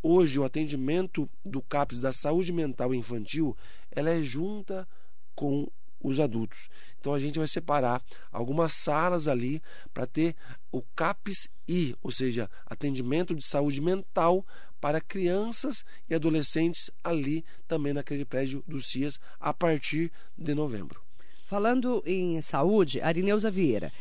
Hoje, o atendimento do CAPS da saúde mental infantil, ela é junta com os adultos. Então a gente vai separar algumas salas ali para ter o CAPS I, ou seja, atendimento de saúde mental para crianças e adolescentes ali também naquele prédio do CIAS a partir de novembro. Falando em saúde, Arineuza Vieira.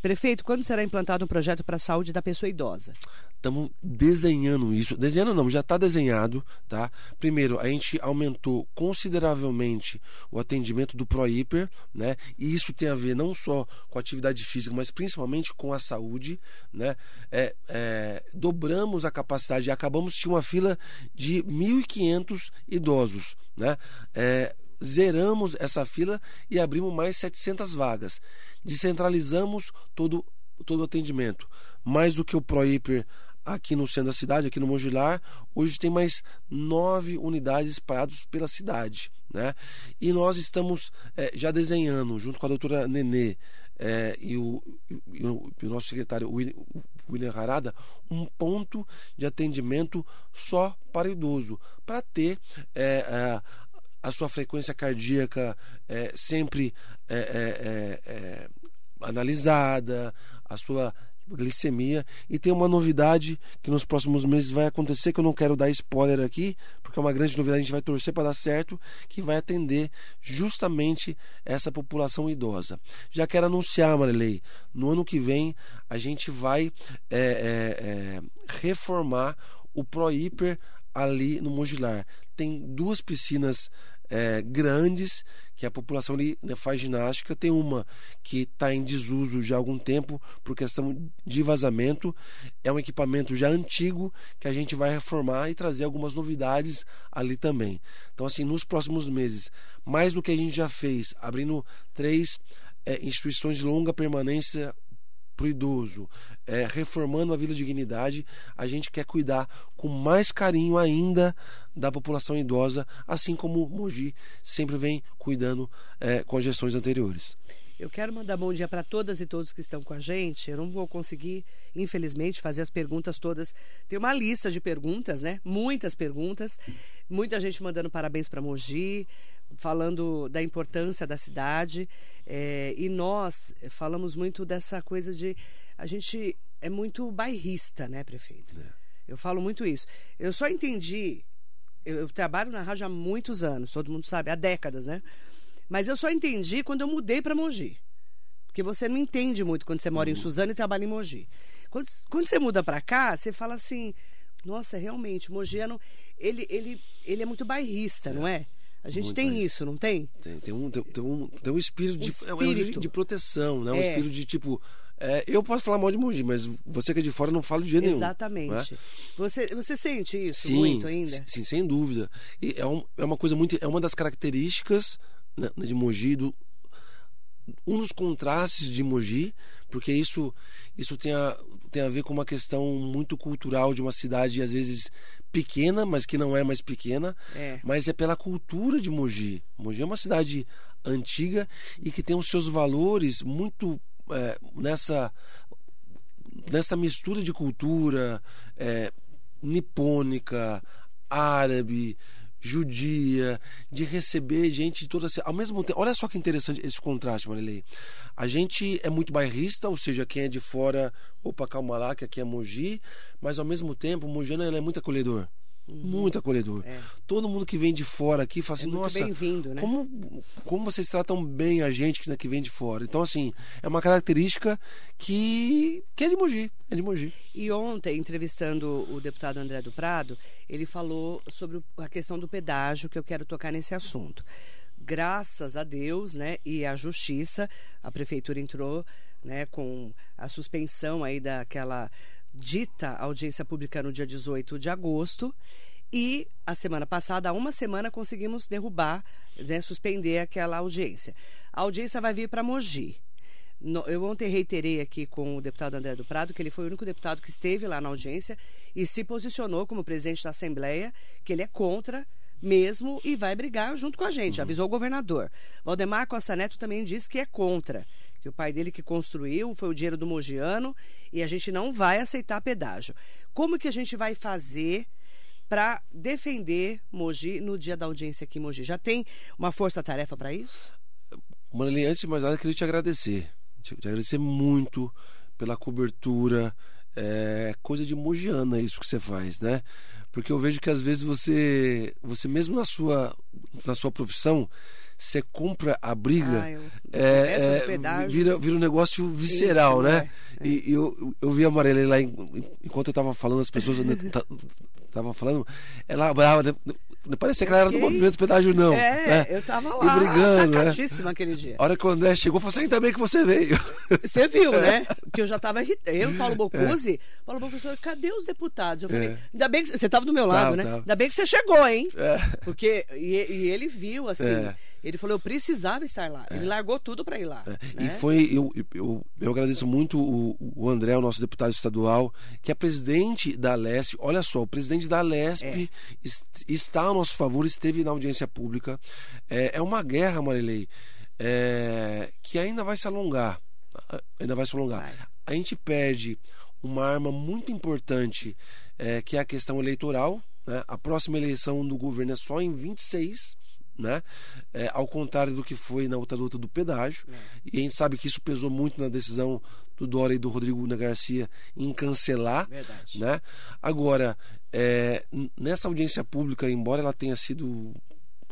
Prefeito, quando será implantado um projeto para a saúde da pessoa idosa? Estamos desenhando isso. Desenhando não, já está desenhado, tá? Primeiro, a gente aumentou consideravelmente o atendimento do ProHiper, né? E isso tem a ver não só com a atividade física, mas principalmente com a saúde, né? É, é, dobramos a capacidade, acabamos de uma fila de 1.500 idosos, né? É, zeramos essa fila e abrimos mais 700 vagas. Descentralizamos todo, todo o atendimento. Mais do que o ProHiper aqui no centro da cidade, aqui no Mogilar, hoje tem mais nove unidades espalhadas pela cidade. Né? E nós estamos eh, já desenhando, junto com a doutora Nenê eh, e, o, e o- e o nosso secretário William, Harada, um ponto de atendimento só para idoso, para ter eh, a, sua frequência cardíaca eh, sempre eh, eh, eh, eh, analisada, a sua glicemia. E tem uma novidade que nos próximos meses vai acontecer que eu não quero dar spoiler aqui porque é uma grande novidade a gente vai torcer para dar certo que vai atender justamente essa população idosa. Já quero anunciar Marilei no ano que vem a gente vai é, é, é, reformar o ProHiper ali no Mogilar. Tem duas piscinas é, grandes que a população ali né, faz ginástica. Tem uma que está em desuso já há algum tempo por questão de vazamento. É um equipamento já antigo que a gente vai reformar e trazer algumas novidades ali também. Então, assim, nos próximos meses, mais do que a gente já fez, abrindo três é, instituições de longa permanência para o idoso, é, reformando a Vila Dignidade, a gente quer cuidar com mais carinho ainda da população idosa, assim como o Mogi sempre vem cuidando é, com as gestões anteriores. Eu quero mandar bom dia para todas e todos que estão com a gente. Eu não vou conseguir, infelizmente, fazer as perguntas todas. Tem uma lista de perguntas, né? Muitas perguntas. Muita gente mandando parabéns para Mogi, falando da importância da cidade. É, e nós falamos muito dessa coisa de. A gente é muito bairrista, né, prefeito? Eu falo muito isso. Eu só entendi. Eu, eu trabalho na rádio há muitos anos, todo mundo sabe, há décadas, né? Mas eu só entendi quando eu mudei para Mogi. Porque você não entende muito quando você mora em Suzano e trabalha em Mogi. Quando, quando você muda para cá, você fala assim: nossa, realmente, o mogiano, ele, ele, ele é muito bairrista, não é? A gente Muito tem isso, não tem? Tem, tem, um, tem, tem um, tem um espírito de, é um espírito de proteção, né? um É. espírito de tipo. É, eu posso falar mal de Mogi, mas você que é de fora não fala de jeito nenhum. Exatamente. né? Você, você sente isso Sim, muito ainda? Sim, sem dúvida. E é, um- é uma coisa muito. É uma das características de Mogi, do, um dos contrastes de Mogi, porque isso, isso tem, a, tem a ver com uma questão muito cultural de uma cidade, às vezes pequena, mas que não é mais pequena, É. mas é pela cultura de Mogi. Mogi é uma cidade antiga e que tem os seus valores muito é, nessa nessa mistura de cultura é, nipônica, árabe, judia, de receber gente de toda. Ao mesmo tempo, olha só que interessante esse contraste, Marilei. A gente é muito bairrista, ou seja, quem é de fora, opa, calma lá, que aqui é Mogi, mas ao mesmo tempo, o Mogiano é muito acolhedor. Muito acolhedor. É. Todo mundo que vem de fora aqui fala assim, muito nossa, né? como, como vocês tratam bem a gente que que vem de fora. Então, assim, é uma característica que, que é de Mogi. É de Mogi. E ontem, entrevistando o deputado André do Prado, ele falou sobre a questão do pedágio, que eu quero tocar nesse assunto. Graças a Deus, né, e à justiça, a prefeitura entrou, né, com a suspensão aí daquela dita audiência pública no dia 18 de agosto. E a semana passada, há uma semana, conseguimos derrubar, né, suspender aquela audiência. A audiência vai vir para Mogi. No- eu ontem reiterei aqui com o deputado André do Prado que ele foi o único deputado que esteve lá na audiência e se posicionou como presidente da Assembleia, que ele é contra mesmo e vai brigar junto com a gente, avisou o governador. Valdemar Costa Neto também disse que é contra, que o pai dele que construiu foi o dinheiro do Mogiano e a gente não vai aceitar pedágio. Como que a gente vai fazer para defender Mogi no dia da audiência aqui em Mogi? Já tem uma força-tarefa para isso? Marilene, antes de mais nada, queria te agradecer. Te agradecer muito pela cobertura. É coisa de mogiana isso que você faz, né? Porque eu vejo que às vezes você, você mesmo na sua, na sua profissão, você compra a briga, Ah, eu- é, é, vira, vira um negócio visceral, Íntimo, né? é, E, e eu, eu vi a Marilene lá, enquanto eu tava falando, as pessoas [LAUGHS] tava falando, ela brava, né? não parecia que ela era do movimento pedágio, não. É, né? eu tava E lá, brigando, né? atacadíssima aquele dia. A hora que o André chegou, falou assim: ainda bem que você veio. [LAUGHS] Você viu, né? [LAUGHS] Que eu já tava irritada. Eu, Paulo É. Bocuse, Paulo Bocuse cadê os deputados? Eu falei, É. ainda bem que você tava do meu lado, Tava, né? tava. Ainda bem que você chegou, hein? É. Porque, e, e ele viu, assim, É. ele falou, eu precisava estar lá. Ele largou tudo pra ir lá. E né? foi, eu, eu, eu agradeço muito o, o André, o nosso deputado estadual, que é presidente da Lesp. Olha só, o presidente da Lesp É. est- está a nosso favor, esteve na audiência pública. É, é uma guerra, Marilei, é, que ainda vai se alongar. Ainda vai se alongar. Vai. A gente perde uma arma muito importante, é, que é a questão eleitoral. né? A próxima eleição do governo é só em 26. Né? É, ao contrário do que foi na outra luta do pedágio. E a gente sabe que isso pesou muito na decisão do Dória e do Rodrigo Una Garcia em cancelar. Verdade. Né? Agora, é, nessa audiência pública, embora ela tenha sido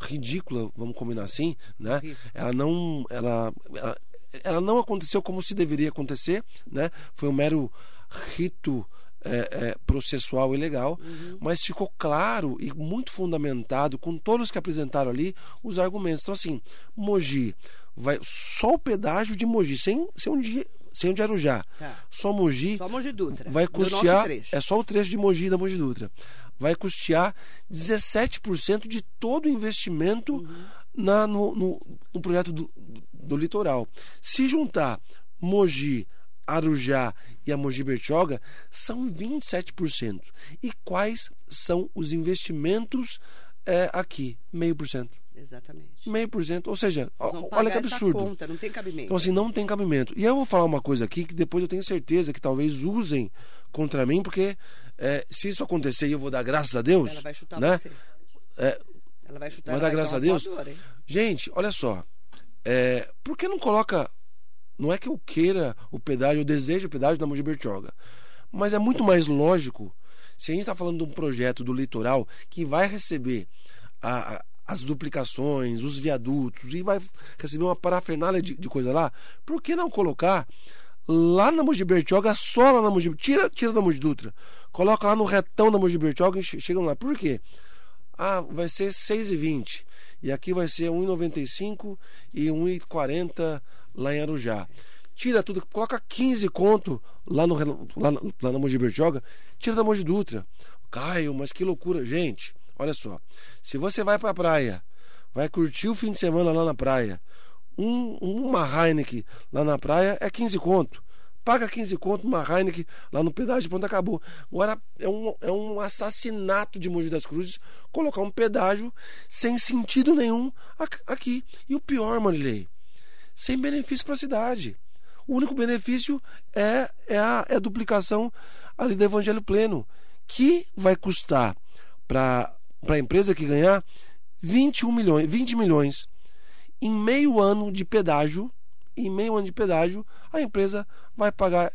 ridícula, vamos combinar assim, né? Ela não, ela, ela, ela não aconteceu como se deveria acontecer, né? Foi um mero rito é, é, processual e legal, mas ficou claro e muito fundamentado com todos que apresentaram ali os argumentos. Então assim, Mogi vai só o pedágio de Mogi, sem, sem um dia sem o de Arujá. Tá. Só Mogi Só Mogi Dutra. vai custear. É só o trecho de Mogi da Mogi Dutra. Vai custear 17% de todo o investimento Uhum. na, no, no, no projeto do, do litoral. Se juntar Mogi, Arujá e a Mogi Bertioga, são 27%. E quais são os investimentos é, aqui? Meio por cento. Exatamente. Meio por cento. Ou seja, olha que absurdo. conta, não tem cabimento. Então, assim, não tem cabimento. E eu vou falar uma coisa aqui que depois eu tenho certeza que talvez usem contra mim, porque é, se isso acontecer e eu vou dar graças a Deus. Ela vai chutar né? você. É, Ela vai chutar Vai ela dar graças a Deus? voadora, gente, olha só. É, por que não coloca. Não é que eu queira o pedágio, eu desejo o pedágio da Mogi Bertioga. Mas é muito mais lógico se a gente está falando de um projeto do litoral que vai receber a- a- as duplicações, os viadutos e vai receber uma parafernália de, de coisa lá, por que não colocar lá na Mogi Bertioga, só lá na Mogi tira, tira da Mogi Dutra, coloca lá no retão da Mogi Bertioga e che- chegam lá. Por quê? Ah, vai ser 6,20 e aqui vai ser 1,95 e 1,40 lá em Arujá. tira tudo, coloca 15 conto lá, no, lá, na- lá na Mogi Bertioga, tira da Mogi Dutra. Caio, mas que loucura. Gente, olha só. Se você vai pra praia, vai curtir o fim de semana lá na praia, um, uma Heineken lá na praia é 15 conto. Paga 15 conto uma Heineken lá no pedágio de Ponta Acabou. Agora é um, é um assassinato de Mogi das Cruzes colocar um pedágio sem sentido nenhum aqui. E o pior, Marilei, sem benefício para a cidade. O único benefício é, é, a, é a duplicação ali do Evangelho Pleno, que vai custar para a empresa que ganhar 21 milhões, 20 milhões. Em meio ano de pedágio, em meio ano de pedágio, a empresa vai pagar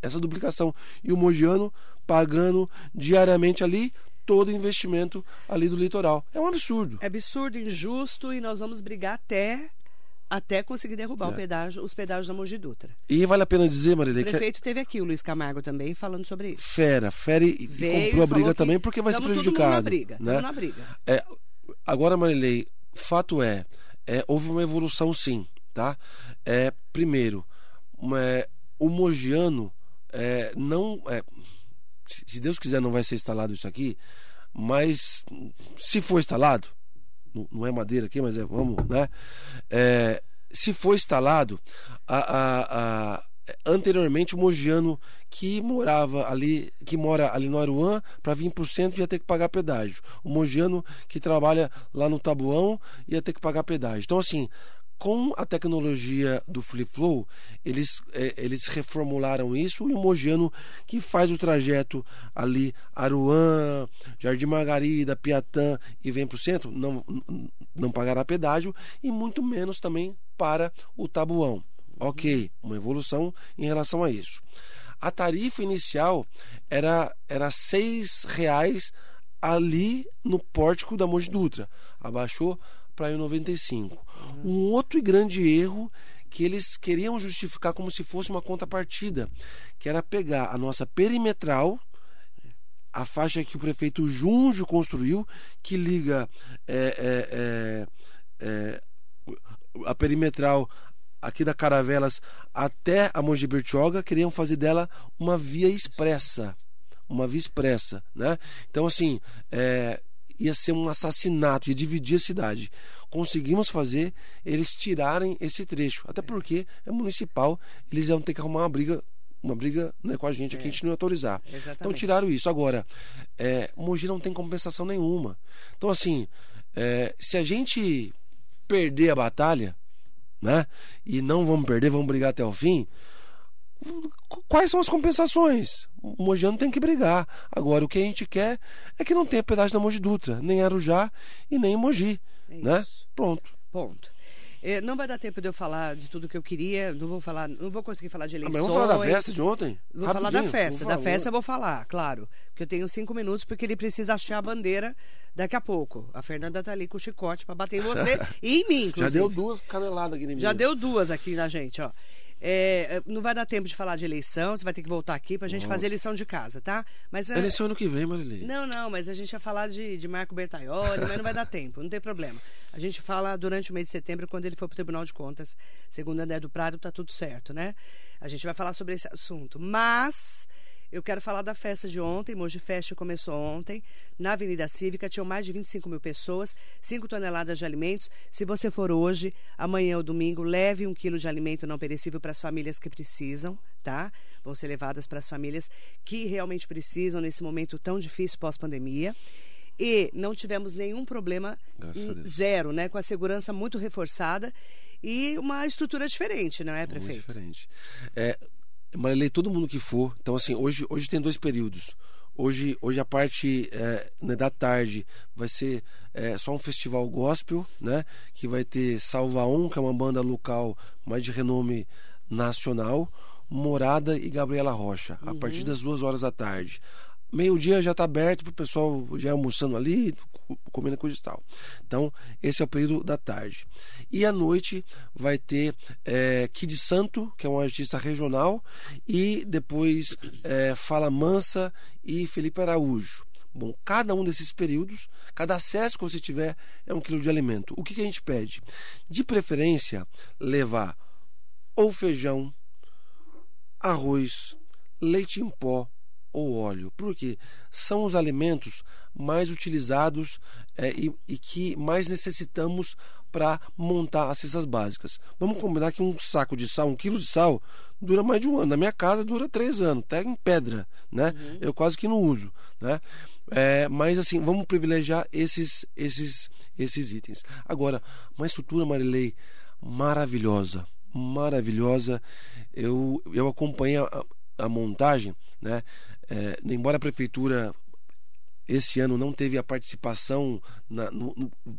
essa duplicação. E o Mogiano pagando diariamente ali todo o investimento ali do litoral. É um absurdo. É absurdo, injusto e nós vamos brigar até até conseguir derrubar o É. pedágio, os pedágios da Mogi Dutra. E vale a pena dizer, O Marilei, que é prefeito teve aqui, o Luiz Camargo também, falando sobre isso. fera, fera e, Veio comprou a briga que também porque vai ser mundo na prejudicado. briga, né? na briga. É, agora, Marilei, fato é, é, houve uma evolução sim, tá? É, primeiro, uma- é, o Mogiano é, não. é, se Deus quiser, não vai ser instalado isso aqui, mas se for instalado, não- é madeira aqui, mas é, vamos, né? É, se for instalado, a, a- a- anteriormente o Mogiano que morava ali, que mora ali no Aruan, para vir para o centro ia ter que pagar pedágio. O Mogiano que trabalha lá no Tabuão ia ter que pagar pedágio. Então, assim, com a tecnologia do Flip Flow, eles, eh, eles reformularam isso e o Mogiano que faz o trajeto ali, Aruan, Jardim Margarida, Piatã e vem para o centro, não, não pagará pedágio e muito menos também para o Tabuão. Ok, uma evolução em relação a isso. A tarifa inicial era, era 6 reais ali no pórtico da Mogi Dutra. Abaixou para R$ 1,95. Um outro grande erro que eles queriam justificar como se fosse uma contrapartida, que era pegar a nossa perimetral, a faixa que o prefeito Junjo construiu, que liga é, é, é, é, a perimetral aqui da Caravelas até a Mogi Bertioga, queriam fazer dela uma via expressa. Uma via expressa, né? Então, assim, é, ia ser um assassinato, ia dividir a cidade. Conseguimos fazer eles tirarem esse trecho, até porque é municipal, eles iam ter que arrumar uma briga, uma briga né, com a gente aqui, a gente não ia autorizar. Então Exatamente. tiraram isso. Agora, é, Mogi não tem compensação nenhuma. Então, assim, é, se a gente perder a batalha, né? E não vamos perder, vamos brigar até o fim. Quais são as compensações? O Mogiano tem que brigar. Agora, o que a gente quer é que não tenha pedágio da Mogi Dutra, nem Arujá e nem Mogi. É né? Pronto. Ponto. Eh, não vai dar tempo de eu falar de tudo que eu queria. Não vou falar, não vou conseguir falar de Ah, eleições. mas vamos falar da festa de ontem? Vou falar da Rapidinho, festa. Da festa eu vou falar, claro. Porque eu tenho cinco minutos, porque ele precisa achar a bandeira daqui a pouco. A Fernanda tá ali com o chicote pra bater em você [LAUGHS] e em mim, Já inclusive. deu duas caneladas aqui em mim. Já deu duas aqui na gente, ó. É, não vai dar tempo de falar de eleição, você vai ter que voltar aqui pra gente fazer lição de casa, tá? Mas é- Eleição ano que vem, Marilei. não, não, mas a gente ia falar de, de Marco Bertaioli, mas não vai dar tempo, não tem problema. A gente fala durante o mês de setembro, quando ele for para o Tribunal de Contas, segundo André do Prado, tá tudo certo, né? A gente vai falar sobre esse assunto. Mas eu quero falar da festa de ontem, Moji Fest começou ontem, na Avenida Cívica, tinham mais de 25 mil pessoas, 5 toneladas de alimentos. Se você for hoje, amanhã ou domingo, leve um quilo de alimento não perecível para as famílias que precisam, tá? Vão ser levadas para as famílias que realmente precisam nesse momento tão difícil pós-pandemia. E não tivemos nenhum problema, hum, zero, né? Com a segurança muito reforçada e uma estrutura diferente, não é, Muito prefeito? diferente. É, Marilei, todo mundo que for. Então, assim, hoje, hoje tem dois períodos. Hoje, hoje a parte é, né, da tarde vai ser é, só um festival gospel, né? Que vai ter Salva On, que é uma banda local, mais de renome nacional, Morada e Gabriela Rocha, a partir das duas horas da tarde. Meio-dia já está aberto para o pessoal já almoçando ali, co- comendo coisa e tal. Então, esse é o período da tarde. E à noite vai ter é, Kid Santo, que é um artista regional, e depois é, Fala Mansa e Felipe Araújo. Bom, cada um desses períodos, cada acesso que você tiver é um quilo de alimento. O que, que a gente pede? De preferência, levar ou feijão, arroz, leite em pó ou óleo. Porque são os alimentos mais utilizados é, e, e que mais necessitamos para montar as cestas básicas. Vamos combinar que um saco de sal, um quilo de sal, dura mais de um ano. Na minha casa dura três anos, até em pedra, né? Uhum. Eu quase que não uso, né? É, mas assim, vamos privilegiar esses, esses, esses itens. Agora, uma estrutura, Marilei, maravilhosa, maravilhosa. Eu, eu acompanhei a, a montagem, né? É, embora a prefeitura esse ano não teve a participação na, no,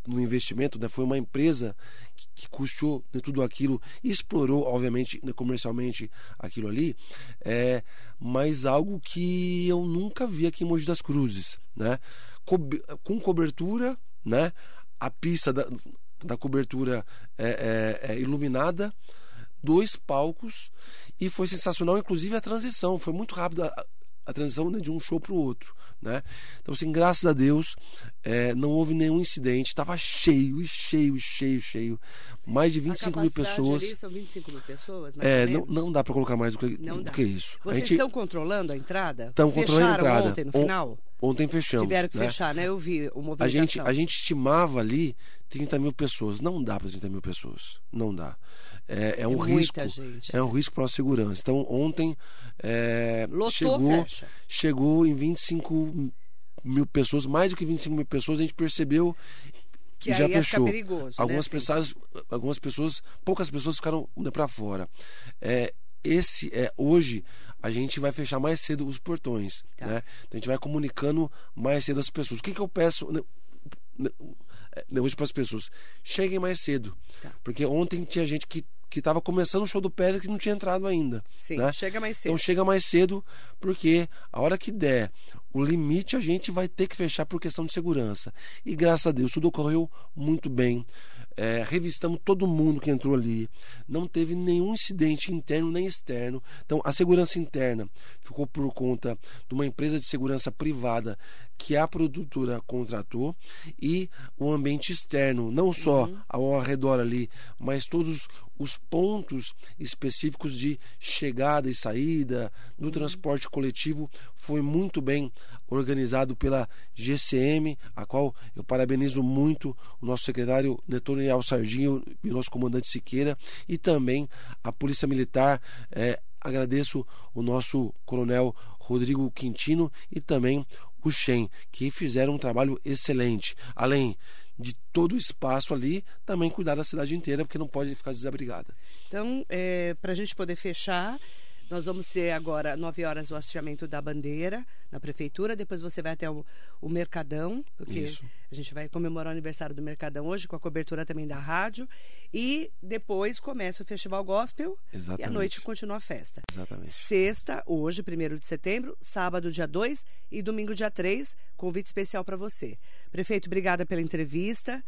no, investimento, né? foi uma empresa que, que custou né, tudo aquilo explorou, obviamente, né, comercialmente aquilo ali, é, mas algo que eu nunca vi aqui em Mogi das Cruzes, né? Co com cobertura, né? a pista da, da cobertura é, é, é iluminada, dois palcos e foi sensacional, inclusive a transição, foi muito rápido a, transição né, de um show para o outro. Né? Então, assim, graças a Deus, é, não houve nenhum incidente, estava cheio, cheio, cheio, cheio. Mais de 25 mil pessoas. Ali são 25 mil pessoas? é, não, não dá para colocar mais do que, do que isso. Vocês gente... estão controlando a entrada? Estamos controlando a entrada. ontem, no final? Ontem fechamos. Tiveram que né? fechar, né? Eu vi o movimento. A gente, a gente estimava ali 30 mil pessoas. Não dá para 30 mil pessoas. Não dá. É, é um é risco. Gente. É um risco para a segurança. Então, ontem é, Lotou, chegou, fecha. chegou em 25 mil pessoas, mais do que 25 mil pessoas, a gente percebeu que já fechou. Perigoso, algumas né, pessoas, algumas pessoas, poucas pessoas ficaram para fora. É, esse é hoje a gente vai fechar mais cedo os portões, tá. né? Então a gente vai comunicando mais cedo as pessoas. O que, que eu peço né, hoje para as pessoas? Cheguem mais cedo, tá. porque ontem tinha gente que que estava começando o show do Pérez que não tinha entrado ainda. Sim, né? chega mais cedo. Então chega mais cedo, porque a hora que der o limite, a gente vai ter que fechar por questão de segurança. E graças a Deus, tudo ocorreu muito bem é, revistamos todo mundo que entrou ali. Não teve nenhum incidente interno nem externo. Então, a segurança interna ficou por conta de uma empresa de segurança privada que a produtora contratou e o ambiente externo, não só uhum. ao redor ali, mas todos os pontos específicos de chegada e saída do uhum. transporte coletivo foi muito bem organizado pela GCM, a qual eu parabenizo muito o nosso secretário Netoniel Sardinho e o nosso comandante Siqueira e também a Polícia Militar. É, agradeço o nosso coronel Rodrigo Quintino e também o Shen, que fizeram um trabalho excelente. Além de todo o espaço ali, também cuidar da cidade inteira, porque não pode ficar desabrigada. Então, é, para a gente poder fechar, nós vamos ter agora, 9 horas, o hasteamento da bandeira na prefeitura. Depois você vai até o, o Mercadão, porque Isso. a gente vai comemorar o aniversário do Mercadão hoje, com a cobertura também da rádio. E depois começa o Festival Gospel. Exatamente. E à noite continua a festa. Exatamente. Sexta, hoje, 1 de setembro, sábado, dia 2 e domingo, dia 3. Convite especial para você. Prefeito, obrigada pela entrevista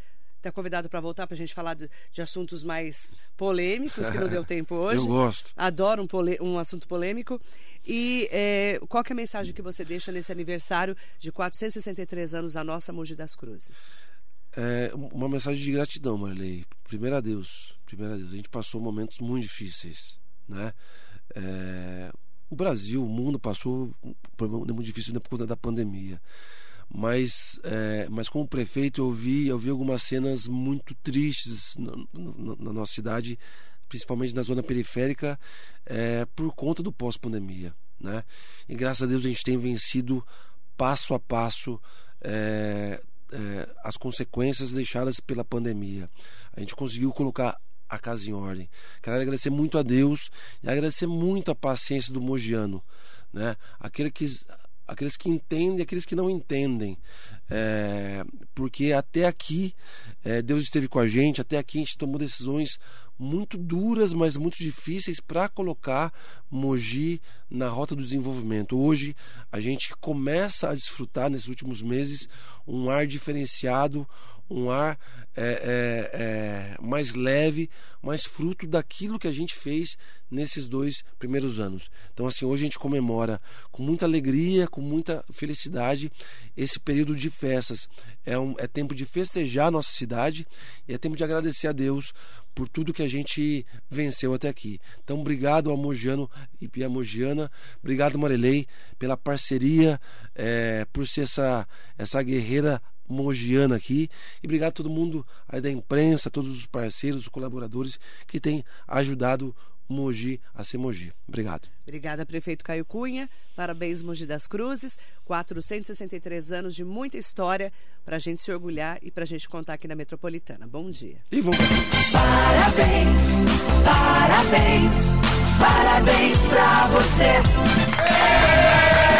está convidado para voltar para a gente falar de, de, assuntos mais polêmicos, que não deu [LAUGHS] tempo hoje. Eu gosto. Adoro um, um assunto polêmico. E é, qual é a mensagem que você deixa nesse aniversário de 463 anos da nossa Mogi das Cruzes? É uma mensagem de gratidão, Marley. Primeiro a Deus. Primeiro a Deus. A gente passou momentos muito difíceis, né? É, o Brasil, o mundo passou um momento muito difícil por conta da pandemia mas, é, mas como prefeito eu vi, eu vi algumas cenas muito tristes na, na, na nossa cidade, principalmente na zona periférica, é, por conta do pós-pandemia. Né? E graças a Deus a gente tem vencido passo a passo é, é, as consequências deixadas pela pandemia. A gente conseguiu colocar a casa em ordem. Quero agradecer muito a Deus e agradecer muito a paciência do Mogiano, né? Aquele que aqueles que entendem e aqueles que não entendem. É, porque até aqui é, Deus esteve com a gente, até aqui a gente tomou decisões muito duras, mas muito difíceis para colocar Mogi na rota do desenvolvimento. Hoje a gente começa a desfrutar nesses últimos meses um ar diferenciado, um ar é, é, é, mais leve, mais fruto daquilo que a gente fez nesses dois primeiros anos. Então, assim, hoje a gente comemora com muita alegria, com muita felicidade esse período de festas. É, um, é tempo de festejar a nossa cidade e é tempo de agradecer a Deus por tudo que a gente venceu até aqui. Então, obrigado a Mogiano e Pia Mogiana, obrigado Marilei pela parceria, é, por ser essa, essa guerreira mogiana aqui. E obrigado a todo mundo aí da imprensa, todos os parceiros, os colaboradores que têm ajudado Mogi a ser Mogi. Obrigado. Obrigada, prefeito Caio Cunha. Parabéns, Mogi das Cruzes. 463 anos de muita história para a gente se orgulhar e para a gente contar aqui na Metropolitana. Bom dia. E vamos. Parabéns, parabéns, parabéns pra você.